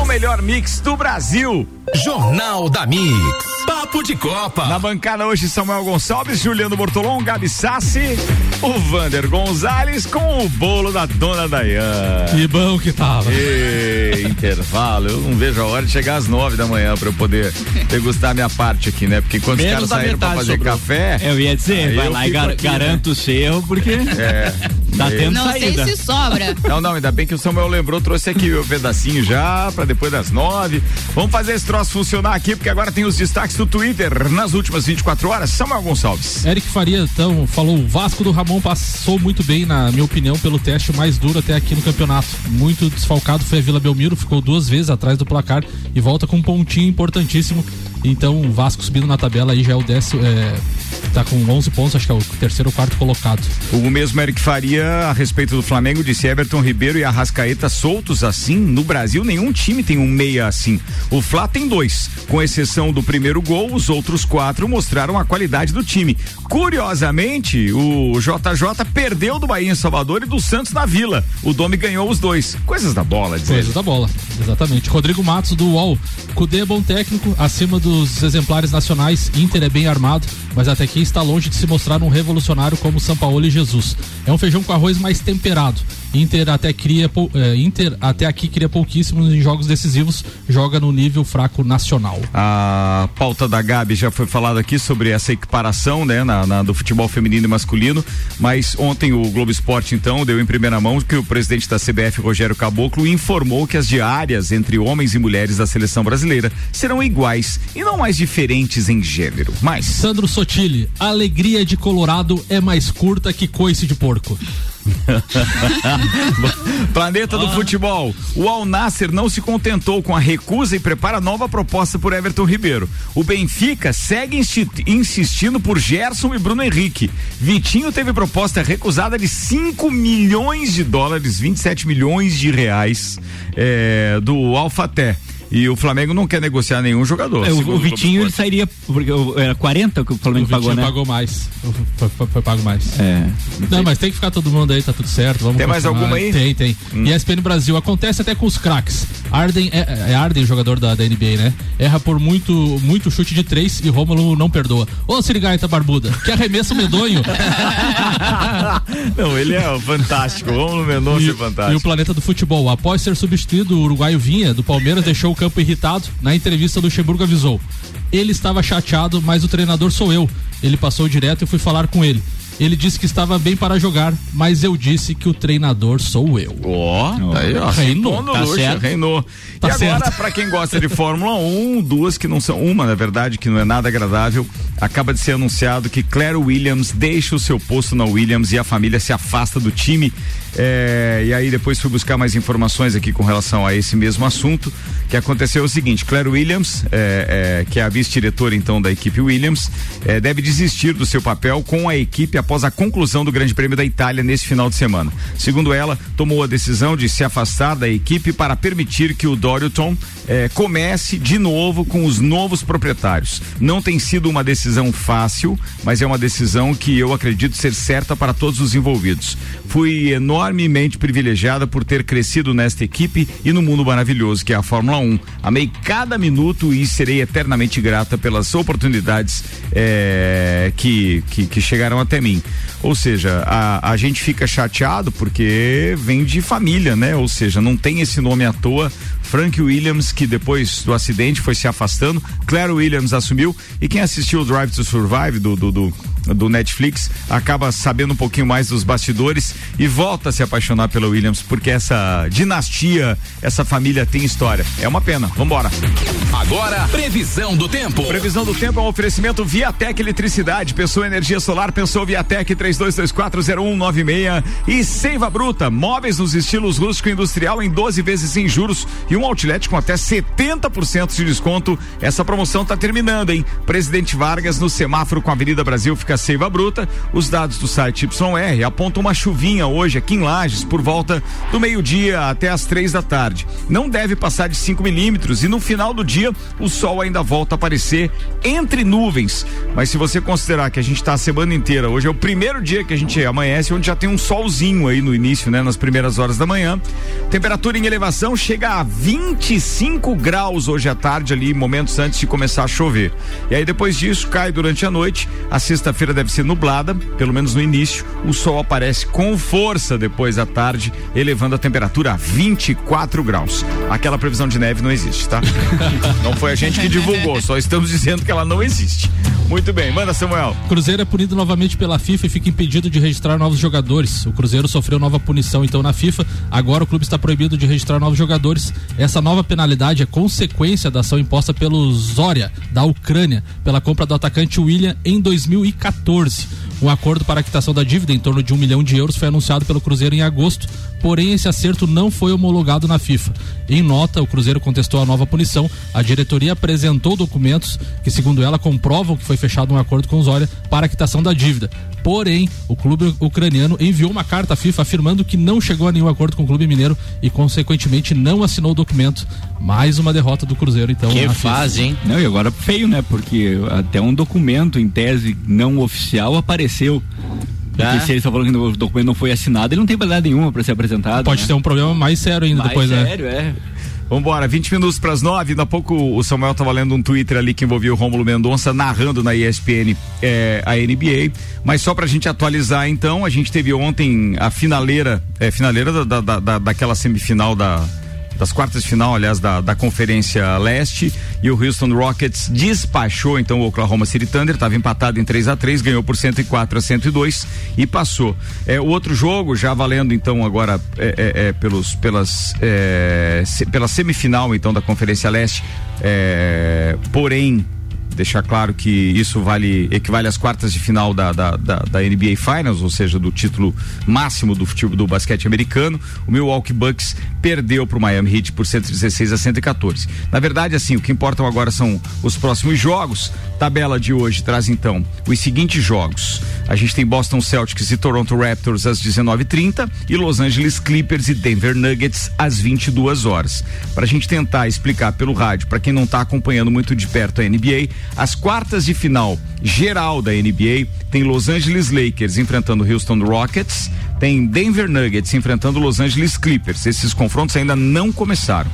[SPEAKER 1] O melhor mix do Brasil.
[SPEAKER 5] Jornal da Mix. Papo de Copa.
[SPEAKER 1] Na bancada hoje, Samuel Gonçalves, Juliano Bortolom, Gabi Sassi, o Vander Gonzalez com o bolo da dona Dayane.
[SPEAKER 2] Que bom que tava.
[SPEAKER 1] E, intervalo, eu não vejo a hora de chegar às nove da manhã pra eu poder degustar minha parte aqui, né? Porque quando os caras saíram pra fazer
[SPEAKER 6] sobrou.
[SPEAKER 1] café.
[SPEAKER 6] Eu ia dizer, vai
[SPEAKER 1] eu
[SPEAKER 6] lá e gar
[SPEAKER 1] aqui, né?
[SPEAKER 6] garanto o seu, porque
[SPEAKER 1] É.
[SPEAKER 6] tá tendo
[SPEAKER 3] Não
[SPEAKER 6] saída.
[SPEAKER 3] sei se sobra.
[SPEAKER 1] Não, não, ainda bem que o Samuel lembrou, trouxe aqui o pedacinho já, pra depois das nove. Vamos fazer esse troço funcionar aqui, porque agora tem os destaques do Twitter nas últimas 24 horas. Samuel Gonçalves.
[SPEAKER 2] Eric Faria, então, falou: o Vasco do Ramon passou muito bem, na minha opinião, pelo teste mais duro até aqui no campeonato. Muito desfalcado foi a Vila Belmiro, ficou duas vezes atrás do placar e volta com um pontinho importantíssimo. Então, o Vasco subindo na tabela aí já é o décimo. É, tá com 11 pontos, acho que é o terceiro ou quarto colocado.
[SPEAKER 1] O mesmo Eric Faria, a respeito do Flamengo, disse Everton Ribeiro e Arrascaeta soltos assim. No Brasil, nenhum time tem um meia assim. O Flá tem dois. Com exceção do primeiro gol, os outros quatro mostraram a qualidade do time. Curiosamente, o JJ perdeu do Bahia em Salvador e do Santos na Vila. O Domi ganhou os dois. Coisas da bola, dizer.
[SPEAKER 2] Coisa da bola, exatamente. Rodrigo Matos do UOL. Cudê é bom técnico, acima dos exemplares nacionais. Inter é bem armado, mas até aqui está longe de se mostrar um revolucionário como Sampaoli e Jesus. É um feijão com arroz mais temperado. Inter até, cria, eh, Inter até aqui cria pouquíssimos em jogos decisivos, joga no nível fraco nacional.
[SPEAKER 1] A pauta da Gabi já foi falada aqui sobre essa equiparação, né, na, na- do futebol feminino e masculino, mas ontem o Globo Esporte então deu em primeira mão que o presidente da CBF, Rogério Caboclo, informou que as diárias entre homens e mulheres da seleção brasileira serão iguais e não mais diferentes em gênero. Mas
[SPEAKER 2] Sandro Sotile, a alegria de Colorado é mais curta que coice de porco.
[SPEAKER 1] Planeta do futebol. O Al Nasser não se contentou com a recusa e prepara nova proposta por Everton Ribeiro. O Benfica segue insistindo por Gerson e Bruno Henrique. Vitinho teve proposta recusada de 5 milhões de dólares, 27 milhões de reais, é, do Alfaté. E o Flamengo não quer negociar nenhum jogador.
[SPEAKER 6] É, o, o Vitinho ele sairia, porque o- era 40 que o
[SPEAKER 2] O
[SPEAKER 6] Flamengo
[SPEAKER 2] Vitinho
[SPEAKER 6] pagou, né?
[SPEAKER 2] pagou mais. Foi, foi- foi pago mais.
[SPEAKER 6] É.
[SPEAKER 2] Não, mas tem que ficar todo mundo aí, tá tudo certo. Vamos
[SPEAKER 1] Tem mais
[SPEAKER 2] continuar.
[SPEAKER 1] alguma aí?
[SPEAKER 2] Tem, tem. ESPN Brasil, acontece até com os craques. Arden, é, é Arden, jogador da, da NBA, né? Erra por muito, muito chute de três e Rômulo não perdoa. Ô, Sirigaita Barbuda, que arremesso medonho.
[SPEAKER 1] Não, ele é fantástico. No Mendonça é
[SPEAKER 2] E o
[SPEAKER 1] fantástico.
[SPEAKER 2] planeta do futebol. Após ser substituído, o uruguaio Vinha, do Palmeiras, deixou o campo irritado. Na entrevista, Luxemburgo avisou. Ele estava chateado, mas o treinador sou eu. Ele passou direto e fui falar com ele. Ele disse que estava bem para jogar, mas eu disse que o treinador sou eu.
[SPEAKER 1] Ó, tá aí, ó.
[SPEAKER 2] Reinou. Tá
[SPEAKER 1] Luxa,
[SPEAKER 2] certo.
[SPEAKER 1] reinou.
[SPEAKER 2] Tá
[SPEAKER 1] e agora,
[SPEAKER 2] certo.
[SPEAKER 1] pra quem gosta de Fórmula 1, duas que não são, uma na verdade, que não é nada agradável, acaba de ser anunciado que Claire Williams deixa o seu posto na Williams e a família se afasta do time. É, e aí depois fui buscar mais informações aqui com relação a esse mesmo assunto. Que aconteceu o seguinte: Claire Williams, é, é, que é a vice-diretora então da equipe Williams, é, deve desistir do seu papel com a equipe após a conclusão do Grande Prêmio da Itália nesse final de semana. Segundo ela, tomou a decisão de se afastar da equipe para permitir que o Dorilton é, comece de novo com os novos proprietários. Não tem sido uma decisão fácil, mas é uma decisão que eu acredito ser certa para todos os envolvidos. Fui enormemente privilegiada por ter crescido nesta equipe e no mundo maravilhoso que é a Fórmula 1. Amei cada minuto e serei eternamente grata pelas oportunidades é, que, que, que chegaram até mim. Ou seja, a, a gente fica chateado porque vem de família, né? Ou seja, não tem esse nome à toa. Frank Williams, que depois do acidente foi se afastando, Claire Williams assumiu. E quem assistiu o Drive to Survive do, do, do, do Netflix acaba sabendo um pouquinho mais dos bastidores e volta a se apaixonar pela Williams, porque essa dinastia, essa família tem história. É uma pena. Vambora.
[SPEAKER 5] Agora, previsão do tempo.
[SPEAKER 1] Previsão do tempo é um oferecimento Viatec Eletricidade. Pensou energia solar, pensou Viatec 32240196 e Seiva Bruta. Móveis nos estilos rústico industrial em 12 vezes sem juros e um outlet com até 70% de desconto. Essa promoção está terminando, hein? Presidente Vargas no semáforo com a Avenida Brasil fica Seiva Bruta. Os dados do site YR apontam uma chuvinha hoje aqui em Lages por volta do meio-dia até as três da tarde. Não deve passar de 5 milímetros e no final do dia o sol ainda volta a aparecer entre nuvens. Mas se você considerar que a gente está a semana inteira, hoje é o primeiro dia que a gente amanhece, onde já tem um solzinho aí no início, né? Nas primeiras horas da manhã. Temperatura em elevação chega a 25 graus hoje à tarde, ali, momentos antes de começar a chover. E aí depois disso cai durante a noite. A sexta-feira deve ser nublada, pelo menos no início. O sol aparece com força depois da tarde, elevando a temperatura a 24 graus. Aquela previsão de neve não existe, tá? não foi a gente que divulgou, só estamos dizendo que ela não existe. Muito bem, manda Samuel.
[SPEAKER 2] Cruzeiro é punido novamente pela FIFA e fica impedido de registrar novos jogadores. O Cruzeiro sofreu nova punição então na FIFA. Agora o clube está proibido de registrar novos jogadores. Essa nova penalidade é consequência da ação imposta pelo Zória, da Ucrânia, pela compra do atacante William em 2014. Um acordo para a quitação da dívida em torno de um milhão de euros foi anunciado pelo Cruzeiro em agosto, porém esse acerto não foi homologado na FIFA. Em nota, o Cruzeiro contestou a nova punição. A diretoria apresentou documentos que, segundo ela, comprovam que foi fechado um acordo com o Zória para a quitação da dívida. Porém, o clube ucraniano enviou uma carta à FIFA afirmando que não chegou a nenhum acordo com o clube mineiro e, consequentemente, não assinou o documento. Mais uma derrota do Cruzeiro, então.
[SPEAKER 6] Que fase, hein? Não, e agora feio, né? Porque até um documento em tese não oficial apareceu. Porque
[SPEAKER 2] É.
[SPEAKER 6] se eles estão falando que o documento não foi assinado, ele não tem validade nenhuma para ser apresentado.
[SPEAKER 2] Pode
[SPEAKER 6] né?
[SPEAKER 2] ter um problema mais sério ainda
[SPEAKER 6] Mais
[SPEAKER 2] depois, né?
[SPEAKER 6] sério, é.
[SPEAKER 1] Vambora, 20 minutos para as 9. Daqui a pouco o Samuel tava lendo um Twitter ali que envolvia o Rômulo Mendonça narrando na ESPN eh, a NBA. Mas só pra gente atualizar, então, a gente teve ontem a finaleira, eh, finaleira da, da- da- daquela semifinal da. Das quartas de final, aliás, da, da Conferência Leste, e o Houston Rockets despachou então o Oklahoma City Thunder, estava empatado em 3 a 3 ganhou por 104 a 102 e passou. É, o outro jogo, já valendo então agora é, é, é, pelos, pelas, é, se- pela semifinal então da Conferência Leste, é, porém deixar claro que isso vale equivale às quartas de final da, da, da, da NBA Finals, ou seja, do título máximo do futebol do basquete americano. O Milwaukee Bucks perdeu para o Miami Heat por 116 a 114. Na verdade, assim, o que importam agora são os próximos jogos. Tabela de hoje traz então os seguintes jogos. A gente tem Boston Celtics e Toronto Raptors às 19:30 e Los Angeles Clippers e Denver Nuggets às 22 horas. Para a gente tentar explicar pelo rádio, para quem não está acompanhando muito de perto a NBA, as quartas de final geral da NBA tem Los Angeles Lakers enfrentando Houston Rockets, tem Denver Nuggets enfrentando Los Angeles Clippers. Esses confrontos ainda não começaram.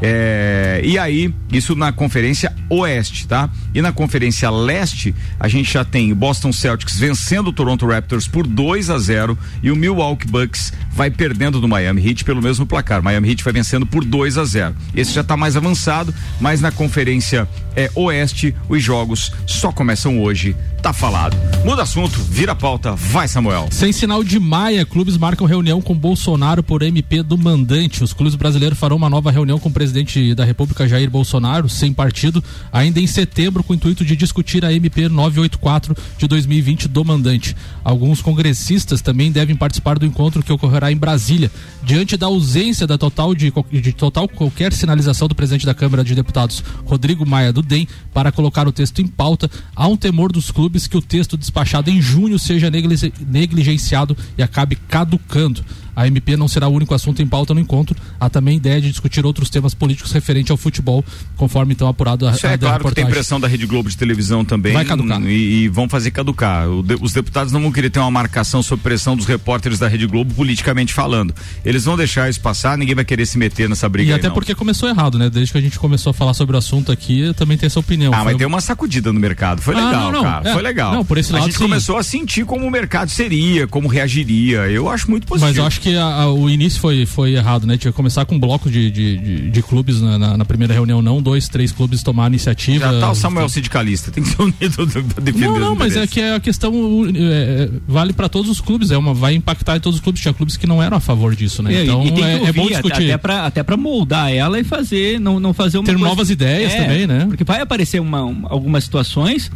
[SPEAKER 1] É, e aí, isso na Conferência Oeste, tá? E na Conferência Leste, a gente já tem Boston Celtics vencendo o Toronto Raptors por 2 a 0 e o Milwaukee Bucks vai perdendo do Miami Heat pelo mesmo placar. Miami Heat vai vencendo por 2 a 0. Esse já está mais avançado, mas na Conferência é, Oeste, os jogos só começam hoje. Tá falado. Muda assunto, vira pauta, vai Samuel.
[SPEAKER 2] Sem sinal de Maia, clubes marcam reunião com Bolsonaro por MP do mandante. Os clubes brasileiros farão uma nova reunião com o presidente da República Jair Bolsonaro, sem partido, ainda em setembro, com o intuito de discutir a MP 984 de 2020 do mandante. Alguns congressistas também devem participar do encontro que ocorrerá em Brasília, diante da ausência da total de, de total qualquer sinalização do presidente da Câmara de Deputados, Rodrigo Maia do DEM, para colocar o texto em pauta. Há um temor dos clubes que o texto despachado em junho seja negligenciado e acabe caducando. A MP não será o único assunto em pauta no encontro. Há também ideia de discutir outros temas políticos referentes ao futebol, conforme então apurado a,
[SPEAKER 1] Isso é
[SPEAKER 2] a
[SPEAKER 1] claro que tem pressão da Rede Globo de televisão também.
[SPEAKER 2] Vai caducar.
[SPEAKER 1] E, e vão fazer caducar. De, os deputados não vão querer ter uma marcação sob pressão dos repórteres da Rede Globo, politicamente falando. Eles vão deixar isso passar, ninguém vai querer se meter nessa briga.
[SPEAKER 2] E até porque começou errado, né? Desde que a gente começou a falar sobre o assunto aqui, eu também tenho essa opinião.
[SPEAKER 1] Ah,
[SPEAKER 2] Foi
[SPEAKER 1] mas
[SPEAKER 2] um-
[SPEAKER 1] deu uma sacudida no mercado. Foi
[SPEAKER 2] Ah,
[SPEAKER 1] legal,
[SPEAKER 2] não, não.
[SPEAKER 1] cara.
[SPEAKER 2] É,
[SPEAKER 1] Foi legal.
[SPEAKER 2] não, por esse
[SPEAKER 1] a
[SPEAKER 2] lado,
[SPEAKER 1] gente
[SPEAKER 2] sim.
[SPEAKER 1] começou a sentir como o mercado seria, como reagiria. Eu acho muito positivo.
[SPEAKER 2] Mas eu acho que a- a- o início foi, foi errado, né? Tinha que começar com um bloco de, de, de, de clubes na, na- na primeira reunião, não dois, três clubes tomar iniciativa.
[SPEAKER 1] Já tá o Samuel sindicalista, tem que ser unido pra defender
[SPEAKER 2] Não, não, mas é que a questão uh, é, vale para todos os clubes, é uma, vai impactar em todos os clubes. Tinha clubes que não eram a favor disso, né?
[SPEAKER 6] É, e-
[SPEAKER 2] então
[SPEAKER 6] e tem que
[SPEAKER 2] é, é
[SPEAKER 6] ouvir
[SPEAKER 2] bom
[SPEAKER 6] até-
[SPEAKER 2] discutir.
[SPEAKER 6] Até pra, até pra moldar ela e fazer, não, não fazer uma
[SPEAKER 2] Ter
[SPEAKER 6] coisa-
[SPEAKER 2] novas ideias
[SPEAKER 6] É,
[SPEAKER 2] também, né?
[SPEAKER 6] Porque vai aparecer uma- algumas situações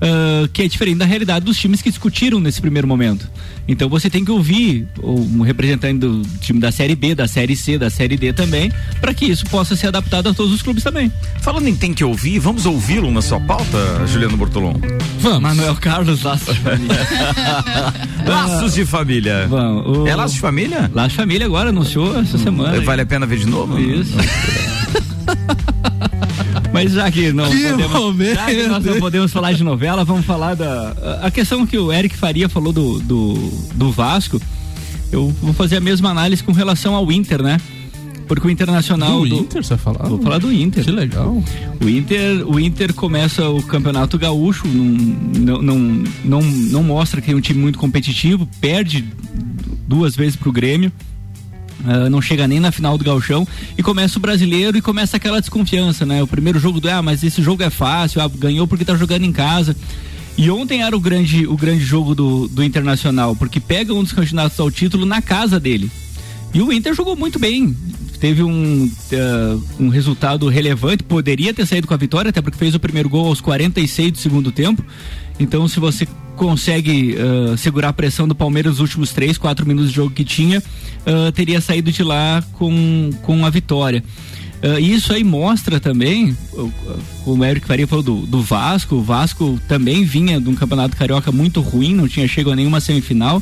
[SPEAKER 6] ah, que é diferente da realidade dos times que discutiram nesse primeiro momento. Então você tem que ouvir um representante do time da Série B, da Série C, da Série D também, para que isso possa ser adaptado a todos os clubes também.
[SPEAKER 1] Falando em tem que ouvir, vamos ouvi-lo na sua pauta, Juliano Bortolom?
[SPEAKER 2] Vamos.
[SPEAKER 6] Manuel Carlos Laços de Família.
[SPEAKER 1] Laços de família.
[SPEAKER 6] Vamos, o-
[SPEAKER 1] É Laços de família?
[SPEAKER 6] Laços de Família agora anunciou essa semana.
[SPEAKER 1] Vale a pena ver de novo?
[SPEAKER 6] Isso. Mas já que não
[SPEAKER 2] Que
[SPEAKER 6] podemos, já que nós não podemos falar de novela, vamos falar da a- questão que o Eric Faria falou do, do, do Vasco. Eu vou fazer a mesma análise com relação ao Inter, né? Porque o Internacional
[SPEAKER 2] Do Inter, você vai falar?
[SPEAKER 6] Vou falar do Inter.
[SPEAKER 2] Que legal.
[SPEAKER 6] O Inter, o Inter começa o Campeonato Gaúcho, não, não, não, não, não mostra que é um time muito competitivo, perde duas vezes pro Grêmio. Ah, não chega nem na final do Gauchão e começa o brasileiro e começa aquela desconfiança, né? O primeiro jogo do ah, mas esse jogo é fácil, ah, ganhou porque tá jogando em casa. E ontem era o grande, o grande jogo do, do Internacional, porque pega um dos candidatos ao título na casa dele. E o Inter jogou muito bem. Teve um, eh, um resultado relevante, poderia ter saído com a vitória, até porque fez o primeiro gol aos 46 do segundo tempo. Então, se você consegue eh, segurar a pressão do Palmeiras nos últimos 3, 4 minutos de jogo que tinha, eh, teria saído de lá com, com a vitória. E isso aí mostra também, como o Eric Faria falou do, do Vasco, o Vasco também vinha de um campeonato carioca muito ruim, não tinha chegado a nenhuma semifinal.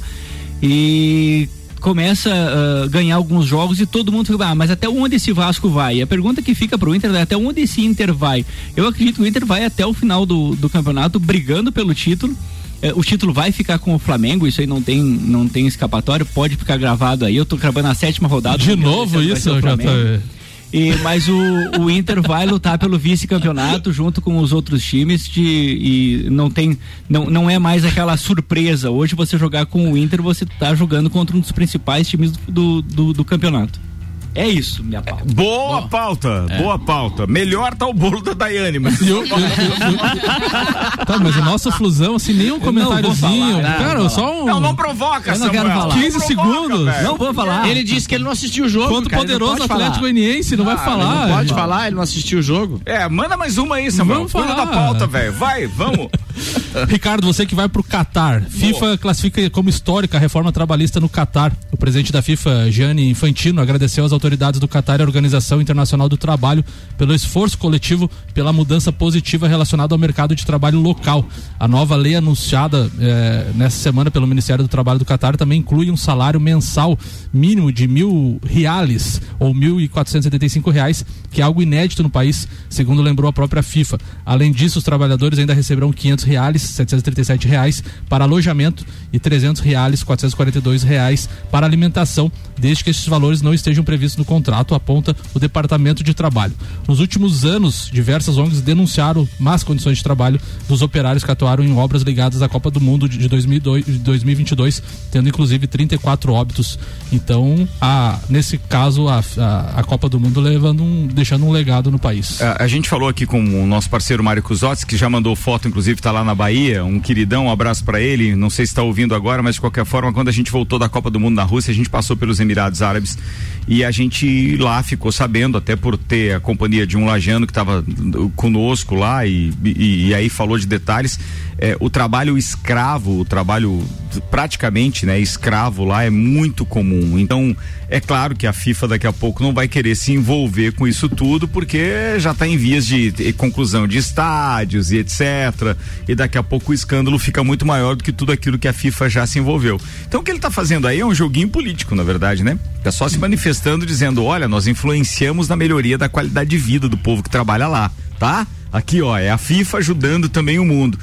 [SPEAKER 6] E começa a ganhar alguns jogos e todo mundo fica, ah, mas até onde esse Vasco vai? E a pergunta que fica pro Inter é até onde esse Inter vai? Eu acredito que o Inter vai até o final do, do campeonato brigando pelo título. Eh, o título vai ficar com o Flamengo, isso aí não tem, não tem escapatório, code ficar gravado aí. Eu tô gravando a sétima rodada.
[SPEAKER 2] De novo isso, já tá.
[SPEAKER 6] E, mas o, o Inter vai lutar pelo vice-campeonato junto com os outros times de, e não tem não, não é mais aquela surpresa. Hoje você jogar com o Inter, você tá jogando contra um dos principais times do, do, do campeonato. É isso, minha pauta.
[SPEAKER 1] Boa, pauta, boa pauta. Melhor tá o bolo da Daiane, mas.
[SPEAKER 2] Eu- eu- eu- eu- Tá, mas o nosso flusão, assim, nem um comentáriozinho.
[SPEAKER 4] falar,
[SPEAKER 2] cara,
[SPEAKER 4] não,
[SPEAKER 2] só um.
[SPEAKER 1] Não, não provoca,
[SPEAKER 4] Eu não quero falar.
[SPEAKER 2] 15
[SPEAKER 1] Não provoca,
[SPEAKER 2] segundos.
[SPEAKER 1] velho.
[SPEAKER 4] Não vou falar. Ele disse que ele não assistiu o jogo.
[SPEAKER 2] Quanto
[SPEAKER 4] cara,
[SPEAKER 2] poderoso
[SPEAKER 4] pode
[SPEAKER 2] Atlético
[SPEAKER 4] falar.
[SPEAKER 2] Goianiense, não vai
[SPEAKER 4] Ah,
[SPEAKER 2] falar.
[SPEAKER 4] Ele não pode falar, ele não assistiu o jogo.
[SPEAKER 1] É, manda mais uma aí, Samuel.
[SPEAKER 2] Vamos falar.
[SPEAKER 1] da pauta, velho. Vai, vamos.
[SPEAKER 2] Ricardo, você que vai pro Catar. FIFA classifica como histórica a reforma trabalhista no Catar. O presidente da FIFA, Gianni Infantino, agradeceu às autoridades do Catar e à Organização Internacional do Trabalho pelo esforço coletivo pela mudança positiva relacionada ao mercado de trabalho local. A nova lei anunciada eh, nessa semana pelo Ministério do Trabalho do Catar também inclui um salário mensal mínimo de mil reais ou mil e quatrocentos reais, que é algo inédito no país, segundo lembrou a própria FIFA. Além disso, os trabalhadores ainda receberão 500 reais, 737 reais para alojamento e 300 reais, 442 reais para alimentação, desde que esses valores não estejam previstos no contrato, aponta o Departamento de Trabalho. Nos últimos anos, diversas ONGs denunciaram más condições de trabalho dos operários que atuaram em obras ligadas à Copa do Mundo de de 2002 de 2022, tendo inclusive 34 óbitos. Então, a, nesse caso, a, a, a Copa do Mundo levando um, deixando um legado no país.
[SPEAKER 1] A, a gente falou aqui com o nosso parceiro Mário Cusotes, que já mandou foto, inclusive tá lá na Bahia, um queridão, um abraço pra ele. Não sei se está ouvindo agora, mas de qualquer forma, quando a gente voltou da Copa do Mundo na Rússia, a gente passou pelos Emirados Árabes e a gente lá ficou sabendo, até por ter a companhia de um lajano que estava conosco lá e, e, e aí falou de detalhes. É, o trabalho escravo, o trabalho praticamente né, escravo lá é muito comum. Então, é claro que a FIFA daqui a pouco não vai querer se envolver com isso tudo, porque já está em vias de de conclusão de estádios e etc. E daqui a pouco o escândalo fica muito maior do que tudo aquilo que a FIFA já se envolveu. Então, o que ele está fazendo aí é um joguinho político, na verdade, né? Tá só se manifestando dizendo: olha, nós influenciamos na melhoria da qualidade de vida do povo que trabalha lá, tá? Aqui, ó, é a FIFA ajudando também o mundo.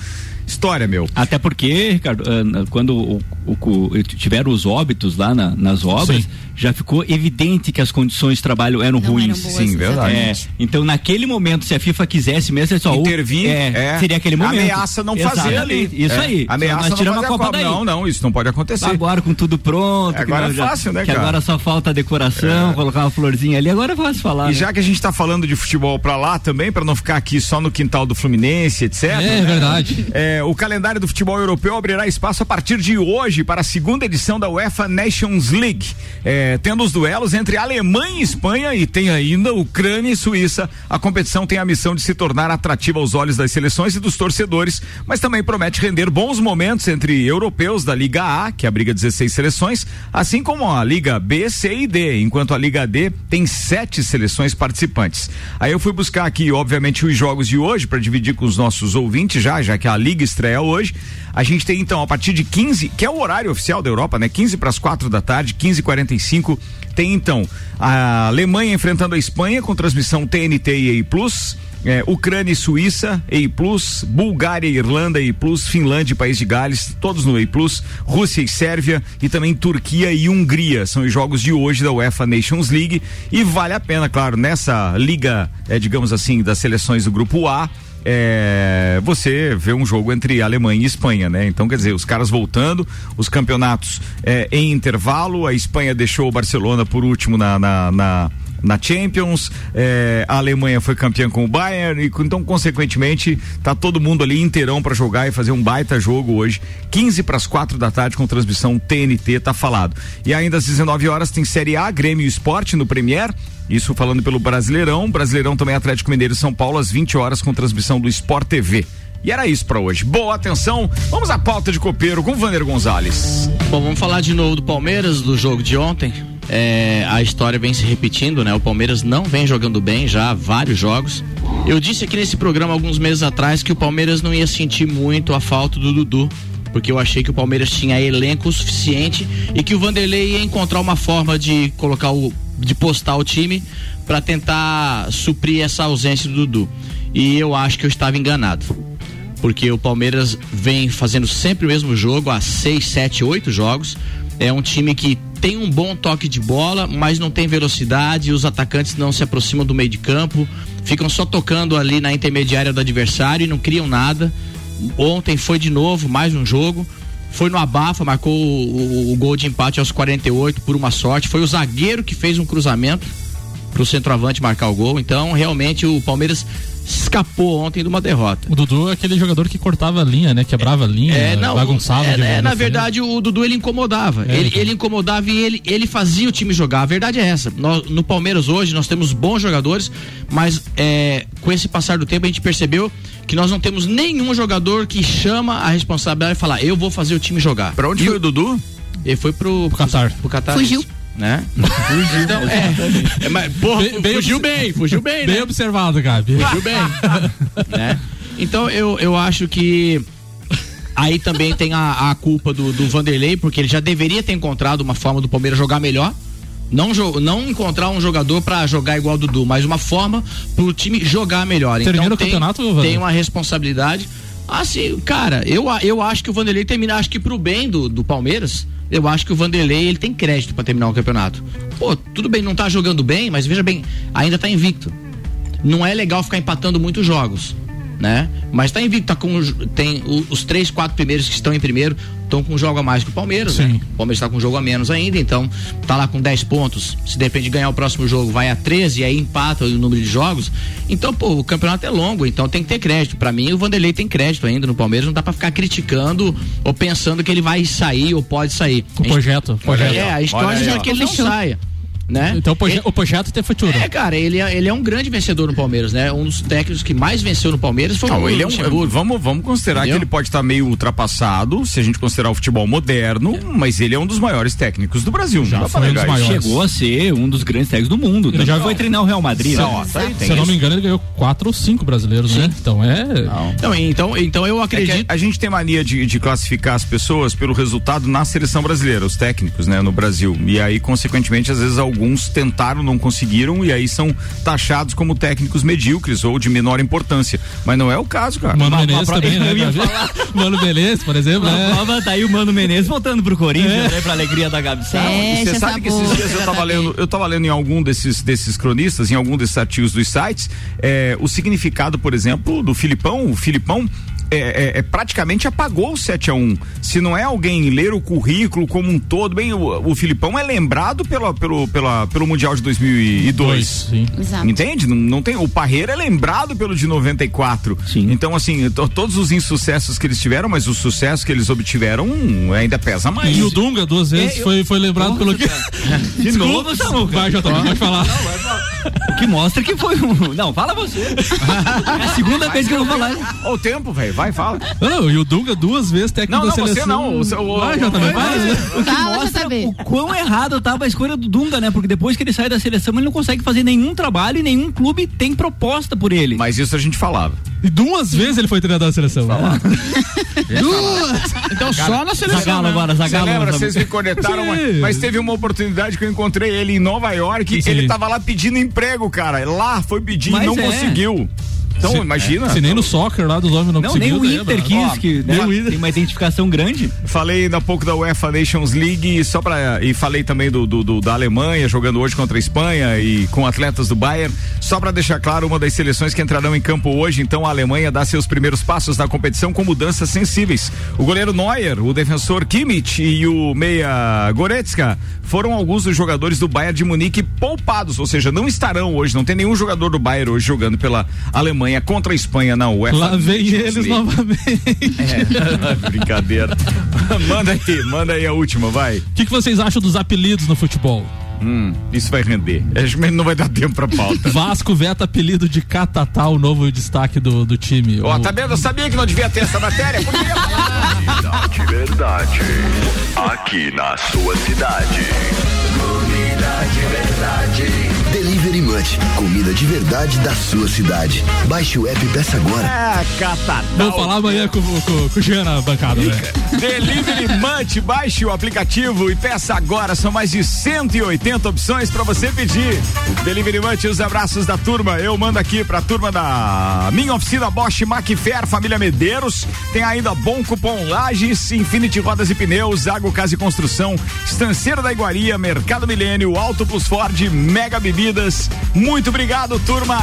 [SPEAKER 1] História, meu.
[SPEAKER 6] Até porque, Ricardo, ah, quando o, o- o- tiveram os óbitos lá na- nas obras,
[SPEAKER 2] Sim.
[SPEAKER 6] Já ficou evidente que as condições de trabalho eram
[SPEAKER 3] Não
[SPEAKER 6] ruins.
[SPEAKER 3] eram boas,
[SPEAKER 1] Sim, verdade.
[SPEAKER 6] É, então, naquele momento, se a FIFA quisesse mesmo, é só
[SPEAKER 1] Intervir,
[SPEAKER 6] é,
[SPEAKER 1] é.
[SPEAKER 6] seria aquele momento.
[SPEAKER 1] Ameaça não fazer ali.
[SPEAKER 6] Isso
[SPEAKER 1] É.
[SPEAKER 6] aí.
[SPEAKER 1] Ameaça
[SPEAKER 6] Nós
[SPEAKER 1] não
[SPEAKER 6] tiramos
[SPEAKER 1] fazer
[SPEAKER 6] a Copa daí.
[SPEAKER 1] Não, não, isso não pode acontecer.
[SPEAKER 6] Agora com tudo pronto.
[SPEAKER 1] É, agora é fácil, né,
[SPEAKER 6] que
[SPEAKER 1] cara?
[SPEAKER 6] agora só falta a decoração, colocar uma florzinha ali, agora é fácil falar.
[SPEAKER 1] E
[SPEAKER 6] né?
[SPEAKER 1] já que a gente tá falando de futebol pra lá também, pra não ficar aqui só no quintal do Fluminense, etc.
[SPEAKER 2] É,
[SPEAKER 1] né?
[SPEAKER 2] verdade.
[SPEAKER 1] É, o calendário do futebol europeu abrirá espaço a partir de hoje para a segunda edição da UEFA Nations League, é, tendo os duelos entre Alemanha e Espanha e tem ainda Ucrânia e Suíça. A competição tem a missão de se tornar atrativa aos olhos das seleções e dos torcedores, mas também promete render bons momentos entre europeus da Liga A, que abriga 16 seleções, assim como a Liga B, C e D, enquanto a Liga D tem sete seleções participantes. Aí eu fui buscar aqui, obviamente, os jogos de hoje para dividir com os nossos ouvintes já, já que a Liga estreia hoje. A gente tem então a partir de 15, que é o horário oficial da Europa, né? 15 para as 4 da tarde, 15 e 45 Tem então a Alemanha enfrentando a Espanha com transmissão TNT e EI. É, Ucrânia e Suíça, EI Bulgária e Irlanda, EI Finlândia e País de Gales, todos no EI Rússia e Sérvia e também Turquia e Hungria. São os jogos de hoje da UEFA Nations League e vale a pena, claro, nessa liga, é, digamos assim, das seleções do grupo A, é, você vê um jogo entre Alemanha e Espanha, né? Então, quer dizer, os caras voltando, os campeonatos é, em intervalo, a Espanha deixou o Barcelona por último na, na, na na Champions, é, a Alemanha foi campeã com o Bayern, e então, consequentemente, tá todo mundo ali inteirão para jogar e fazer um baita jogo hoje, 15 para as 4 da tarde, com transmissão TNT, tá falado. E ainda às 19 horas tem Série A, Grêmio Esporte no Premier. Isso falando pelo Brasileirão. Brasileirão também Atlético Mineiro e São Paulo às 20 horas com transmissão do Sport TV. E era isso para hoje. Boa atenção. Vamos à pauta de copeiro com Vander Gonzalez.
[SPEAKER 4] Bom, vamos falar de novo do Palmeiras, do jogo de ontem. É, a história vem se repetindo, né? O Palmeiras não vem jogando bem já há vários jogos. Eu disse aqui nesse programa alguns meses atrás que o Palmeiras não ia sentir muito a falta do Dudu. Porque eu achei que o Palmeiras tinha elenco suficiente e que o Vanderlei ia encontrar uma forma de colocar o. de postar o time para tentar suprir essa ausência do Dudu. E eu acho que eu estava enganado porque o Palmeiras vem fazendo sempre o mesmo jogo há seis, sete, oito jogos. É um time que tem um bom toque de bola, mas não tem velocidade. Os atacantes não se aproximam do meio de campo, ficam só tocando ali na intermediária do adversário e não criam nada. Ontem foi de novo mais um jogo. Foi no abafa, marcou o, o- o gol de empate aos 48 por uma sorte. Foi o zagueiro que fez um cruzamento pro centroavante marcar o gol. Então, realmente, o Palmeiras escapou ontem de uma derrota.
[SPEAKER 2] O Dudu é aquele jogador que cortava a linha, né? Quebrava a linha,
[SPEAKER 4] É, não,
[SPEAKER 2] bagunçava.
[SPEAKER 4] é, é, na
[SPEAKER 2] né?
[SPEAKER 4] verdade, o Dudu ele incomodava.
[SPEAKER 2] É,
[SPEAKER 4] ele,
[SPEAKER 2] então.
[SPEAKER 4] ele incomodava e ele, ele fazia o time jogar. A verdade é essa. Nós- no Palmeiras hoje nós temos bons jogadores, mas é, com esse passar do tempo a gente percebeu que nós não temos nenhum jogador que chama a responsabilidade e fala, eu vou fazer o time jogar.
[SPEAKER 1] Pra onde foi o Dudu?
[SPEAKER 4] Ele foi pro, pro
[SPEAKER 2] Qatar.
[SPEAKER 4] Pro Qatar.
[SPEAKER 3] Fugiu.
[SPEAKER 4] Né? Então, é, é, mas, porra,
[SPEAKER 2] Bem- bem
[SPEAKER 4] fugiu bem, fugiu bem,
[SPEAKER 2] Bem
[SPEAKER 4] né?
[SPEAKER 2] observado, Gabi.
[SPEAKER 4] Fugiu bem. né? Então eu, eu acho que aí também tem a, a culpa do, do Vanderlei, porque ele já deveria ter encontrado uma forma do Palmeiras jogar melhor. Não, não encontrar um jogador pra jogar igual o Dudu, mas uma forma pro time jogar melhor.
[SPEAKER 2] Termina
[SPEAKER 4] então
[SPEAKER 2] o
[SPEAKER 4] tem,
[SPEAKER 2] campeonato,
[SPEAKER 4] tem uma responsabilidade. Assim, cara, eu, eu acho que o Vanderlei termina, acho que pro bem do, do Palmeiras, eu acho que o Vanderlei ele tem crédito pra terminar o campeonato. Pô, tudo bem, não tá jogando bem, mas veja bem, ainda tá invicto. Não é legal ficar empatando muitos jogos, né? Mas tá invicto, tá com tem os três, quatro primeiros que estão em primeiro, estão com um jogo a mais que o Palmeiras, né? O Palmeiras tá com um jogo a menos ainda, então tá lá com 10 pontos. Se de repente ganhar o próximo jogo, vai a 13 e aí empata o número de jogos. Então, pô, o campeonato é longo, então tem que ter crédito. Pra mim, o Vanderlei tem crédito ainda no Palmeiras, não dá pra ficar criticando ou pensando que ele vai sair ou pode sair.
[SPEAKER 2] O projeto, projeto.
[SPEAKER 4] É, a história é que ele não saia. Né?
[SPEAKER 2] Então o, proje- o projeto tem futuro.
[SPEAKER 4] É, cara, ele é, ele é um grande vencedor no Palmeiras, né? Um dos técnicos que mais venceu no Palmeiras foi
[SPEAKER 1] Não,
[SPEAKER 4] o
[SPEAKER 1] ele é um, vamos, vamos considerar
[SPEAKER 4] Entendeu?
[SPEAKER 1] que ele pode estar meio ultrapassado, se a gente considerar o futebol moderno, mas ele é um dos maiores técnicos do Brasil.
[SPEAKER 6] Já foi um dos maiores. Chegou a ser um dos grandes técnicos do mundo.
[SPEAKER 2] Ele
[SPEAKER 6] Ele
[SPEAKER 2] já
[SPEAKER 6] foi treinar o Real Madrid.
[SPEAKER 2] Se,
[SPEAKER 6] né?
[SPEAKER 2] se eu não me engano, ele ganhou quatro ou cinco brasileiros, né? Então é.
[SPEAKER 4] Não, então, então eu acredito.
[SPEAKER 1] É a, a gente tem mania de, de classificar as pessoas pelo resultado na seleção brasileira, os técnicos, né, no Brasil. E aí, consequentemente, às vezes alguns tentaram, não conseguiram, e aí são taxados como técnicos medíocres ou de menor importância. Mas não é o caso, cara.
[SPEAKER 2] Mano Menezes também, né? Mano Menezes, por exemplo.
[SPEAKER 6] Na
[SPEAKER 2] né?
[SPEAKER 6] prova tá aí o Mano Menezes voltando pro Corinthians,
[SPEAKER 2] É.
[SPEAKER 6] né? Pra alegria da Gabi Sá.
[SPEAKER 1] E Você sabe que esses dias eu tava lendo, eu tava lendo em algum desses, desses cronistas, em algum desses artigos dos sites, é, o significado, por exemplo, do Filipão, o Filipão é, é- é praticamente apagou o 7 a 1 Se não é alguém ler o currículo como um todo, bem, o, o Filipão é lembrado pela, pelo, pela, pelo Mundial de 2002.
[SPEAKER 2] sim.
[SPEAKER 3] Exato.
[SPEAKER 1] Entende? Não, não tem, o Parreira é lembrado pelo de 94. Sim. Então, assim, to- todos os insucessos que eles tiveram, mas o sucesso que eles obtiveram hum, ainda pesa mais.
[SPEAKER 2] E o Dunga, duas vezes,
[SPEAKER 1] É, eu-
[SPEAKER 2] foi, foi lembrado pelo que.
[SPEAKER 6] De novo,
[SPEAKER 2] Desculpa,
[SPEAKER 6] Samuca.
[SPEAKER 2] Vai, JB, pode falar.
[SPEAKER 6] O que mostra que foi um. Não, fala você. É a segunda vez que eu vou falar.
[SPEAKER 1] Olha o tempo, velho. Vai, fala.
[SPEAKER 2] Não, não, e o Dunga duas vezes técnico
[SPEAKER 1] Não,
[SPEAKER 2] da
[SPEAKER 1] não, você
[SPEAKER 2] seleção.
[SPEAKER 1] não, o seu- o-
[SPEAKER 2] vai,
[SPEAKER 1] o-
[SPEAKER 2] JB,
[SPEAKER 1] vai,
[SPEAKER 2] vai.
[SPEAKER 6] O que
[SPEAKER 3] Fala,
[SPEAKER 6] mostra
[SPEAKER 3] JB.
[SPEAKER 6] o quão errado tava a escolha do Dunga, né? Porque depois que ele sai da seleção, ele não consegue fazer nenhum trabalho e nenhum clube tem proposta por ele.
[SPEAKER 1] Mas isso a gente falava.
[SPEAKER 2] E duas vezes ele foi treinador da seleção. duas!
[SPEAKER 4] Então só na seleção.
[SPEAKER 6] Zagalo
[SPEAKER 4] né?
[SPEAKER 6] agora,
[SPEAKER 1] Você
[SPEAKER 6] Zagalo.
[SPEAKER 1] lembra?
[SPEAKER 6] Samuca.
[SPEAKER 1] Vocês me conectaram, mas, mas teve uma oportunidade que eu encontrei ele em Nova York.
[SPEAKER 2] Sim.
[SPEAKER 1] Ele tava lá pedindo emprego, cara. Lá foi pedir e não
[SPEAKER 6] é.
[SPEAKER 1] conseguiu. Então,
[SPEAKER 2] Se-
[SPEAKER 1] imagina.
[SPEAKER 2] Se nem no soccer lá dos homens não,
[SPEAKER 6] Não, nem
[SPEAKER 2] conseguiu.
[SPEAKER 6] o
[SPEAKER 2] lembra?
[SPEAKER 6] Inter quis,
[SPEAKER 1] Ó,
[SPEAKER 6] que né,
[SPEAKER 2] nem o Inter.
[SPEAKER 6] tem uma identificação grande.
[SPEAKER 1] Falei ainda há pouco da UEFA Nations League só para e falei também do, do- do- da Alemanha jogando hoje contra a Espanha e com atletas do Bayern. Só para deixar claro, uma das seleções que entrarão em campo hoje, então a Alemanha dá seus primeiros passos na competição com mudanças sensíveis. O goleiro Neuer, o defensor Kimmich e o meia Goretzka foram alguns dos jogadores do Bayern de Munique poupados, ou seja, não estarão hoje, não tem nenhum jogador do Bayern hoje jogando pela Alemanha contra a Espanha na UEFA.
[SPEAKER 2] Lá vem eles
[SPEAKER 1] League.
[SPEAKER 2] novamente.
[SPEAKER 1] É, brincadeira. manda aí, manda aí a última, vai.
[SPEAKER 2] O que, que vocês acham dos apelidos no futebol?
[SPEAKER 1] Hum, isso vai render. Não vai dar tempo pra pauta.
[SPEAKER 2] Vasco veta apelido de Catatá, o novo destaque do, do time.
[SPEAKER 1] Ó,
[SPEAKER 2] O-
[SPEAKER 1] tá vendo? Eu sabia que não devia ter essa matéria. Poderia falar.
[SPEAKER 15] De verdade, aqui na sua cidade. Comida de verdade.
[SPEAKER 16] Delivery Comida de verdade da sua cidade. Baixe o app e peça agora.
[SPEAKER 1] Ah, catatá.
[SPEAKER 2] Vamos falar amanhã com, com, com o Jean na bancada, velho.
[SPEAKER 1] Delivery Munch, baixe o aplicativo e peça agora. São mais de 180 opções pra você pedir. Delivery Munch, os abraços da turma. Eu mando aqui pra turma da minha oficina Bosch Macfair, família Medeiros. Tem ainda Bom Cupom Lages, Infinity Rodas e Pneus, Água Casa e Construção, Estanceira da Iguaria, Mercado Milênio, Auto Plus Ford, Mega Bebidas. Muito obrigado, turma.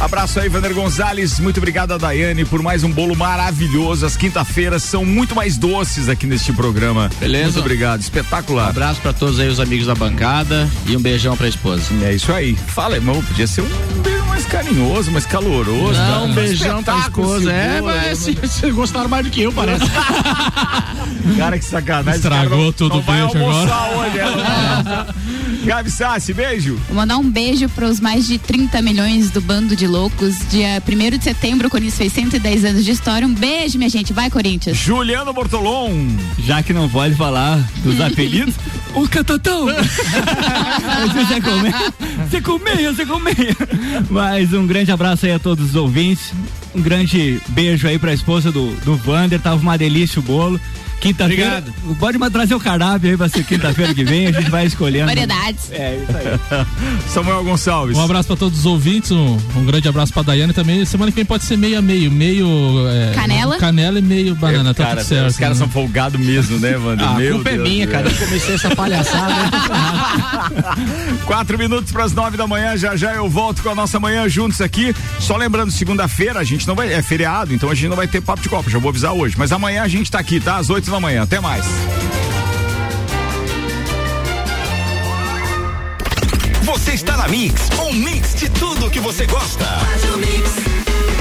[SPEAKER 1] Abraço aí, Vander Gonzalez. Muito obrigado a Daiane por mais um bolo maravilhoso. As quinta-feiras são muito mais doces aqui neste programa.
[SPEAKER 4] Beleza.
[SPEAKER 1] Muito obrigado. Espetacular.
[SPEAKER 4] Um abraço pra todos aí os amigos da bancada e um beijão pra esposa.
[SPEAKER 1] É isso aí. Fala, irmão, podia ser um beijo carinhoso, mais caloroso.
[SPEAKER 4] Não,
[SPEAKER 1] né?
[SPEAKER 4] um beijão pra esposa. É, mas vocês gostaram mais do que eu, parece.
[SPEAKER 1] Cara, que sacanagem.
[SPEAKER 2] Estragou tudo o beijo
[SPEAKER 1] almoçar
[SPEAKER 2] agora.
[SPEAKER 1] hoje, ela. Gabi Sassi, beijo.
[SPEAKER 3] Vou mandar um beijo para os mais de 30 milhões do Bando de Loucos. Dia 1 de setembro, o Corinthians fez 110 anos de história. Um beijo, minha gente. Vai, Corinthians.
[SPEAKER 1] Juliano Bortolom.
[SPEAKER 6] Já que não pode falar dos apelidos, o catatão. Você comer, você comer, você comer. Mas um grande abraço aí a todos os ouvintes. Um grande beijo aí pra esposa do, do Vander. Tava uma delícia o bolo. Quinta-feira. Pode trazer o cardápio aí pra ser quinta-feira que vem, a gente vai escolhendo.
[SPEAKER 3] Variedades.
[SPEAKER 6] É, isso aí.
[SPEAKER 1] Samuel Gonçalves.
[SPEAKER 2] Um abraço pra todos os ouvintes, um, um grande abraço pra Daiane também. Semana que vem pode ser meio a meio, meio é,
[SPEAKER 3] Canela?
[SPEAKER 2] canela e meio banana, tá
[SPEAKER 1] cara,
[SPEAKER 2] tudo certo.
[SPEAKER 1] Os caras
[SPEAKER 2] né?
[SPEAKER 1] são folgados mesmo, né, Wander?
[SPEAKER 4] Ah, a
[SPEAKER 1] Meu
[SPEAKER 4] culpa é
[SPEAKER 1] Deus
[SPEAKER 4] minha,
[SPEAKER 1] do
[SPEAKER 4] cara. Eu comecei essa palhaçada.
[SPEAKER 1] Quatro minutos para as nove da manhã, já já eu volto com a nossa manhã juntos aqui. Só lembrando, segunda-feira a gente não vai, é feriado, então a gente não vai ter papo de copa, já vou avisar hoje. Mas amanhã a gente tá aqui, tá? Às oito da manhã. Até mais.
[SPEAKER 5] Você está na Mix, um mix de tudo que você gosta.
[SPEAKER 13] Faz o. Mix.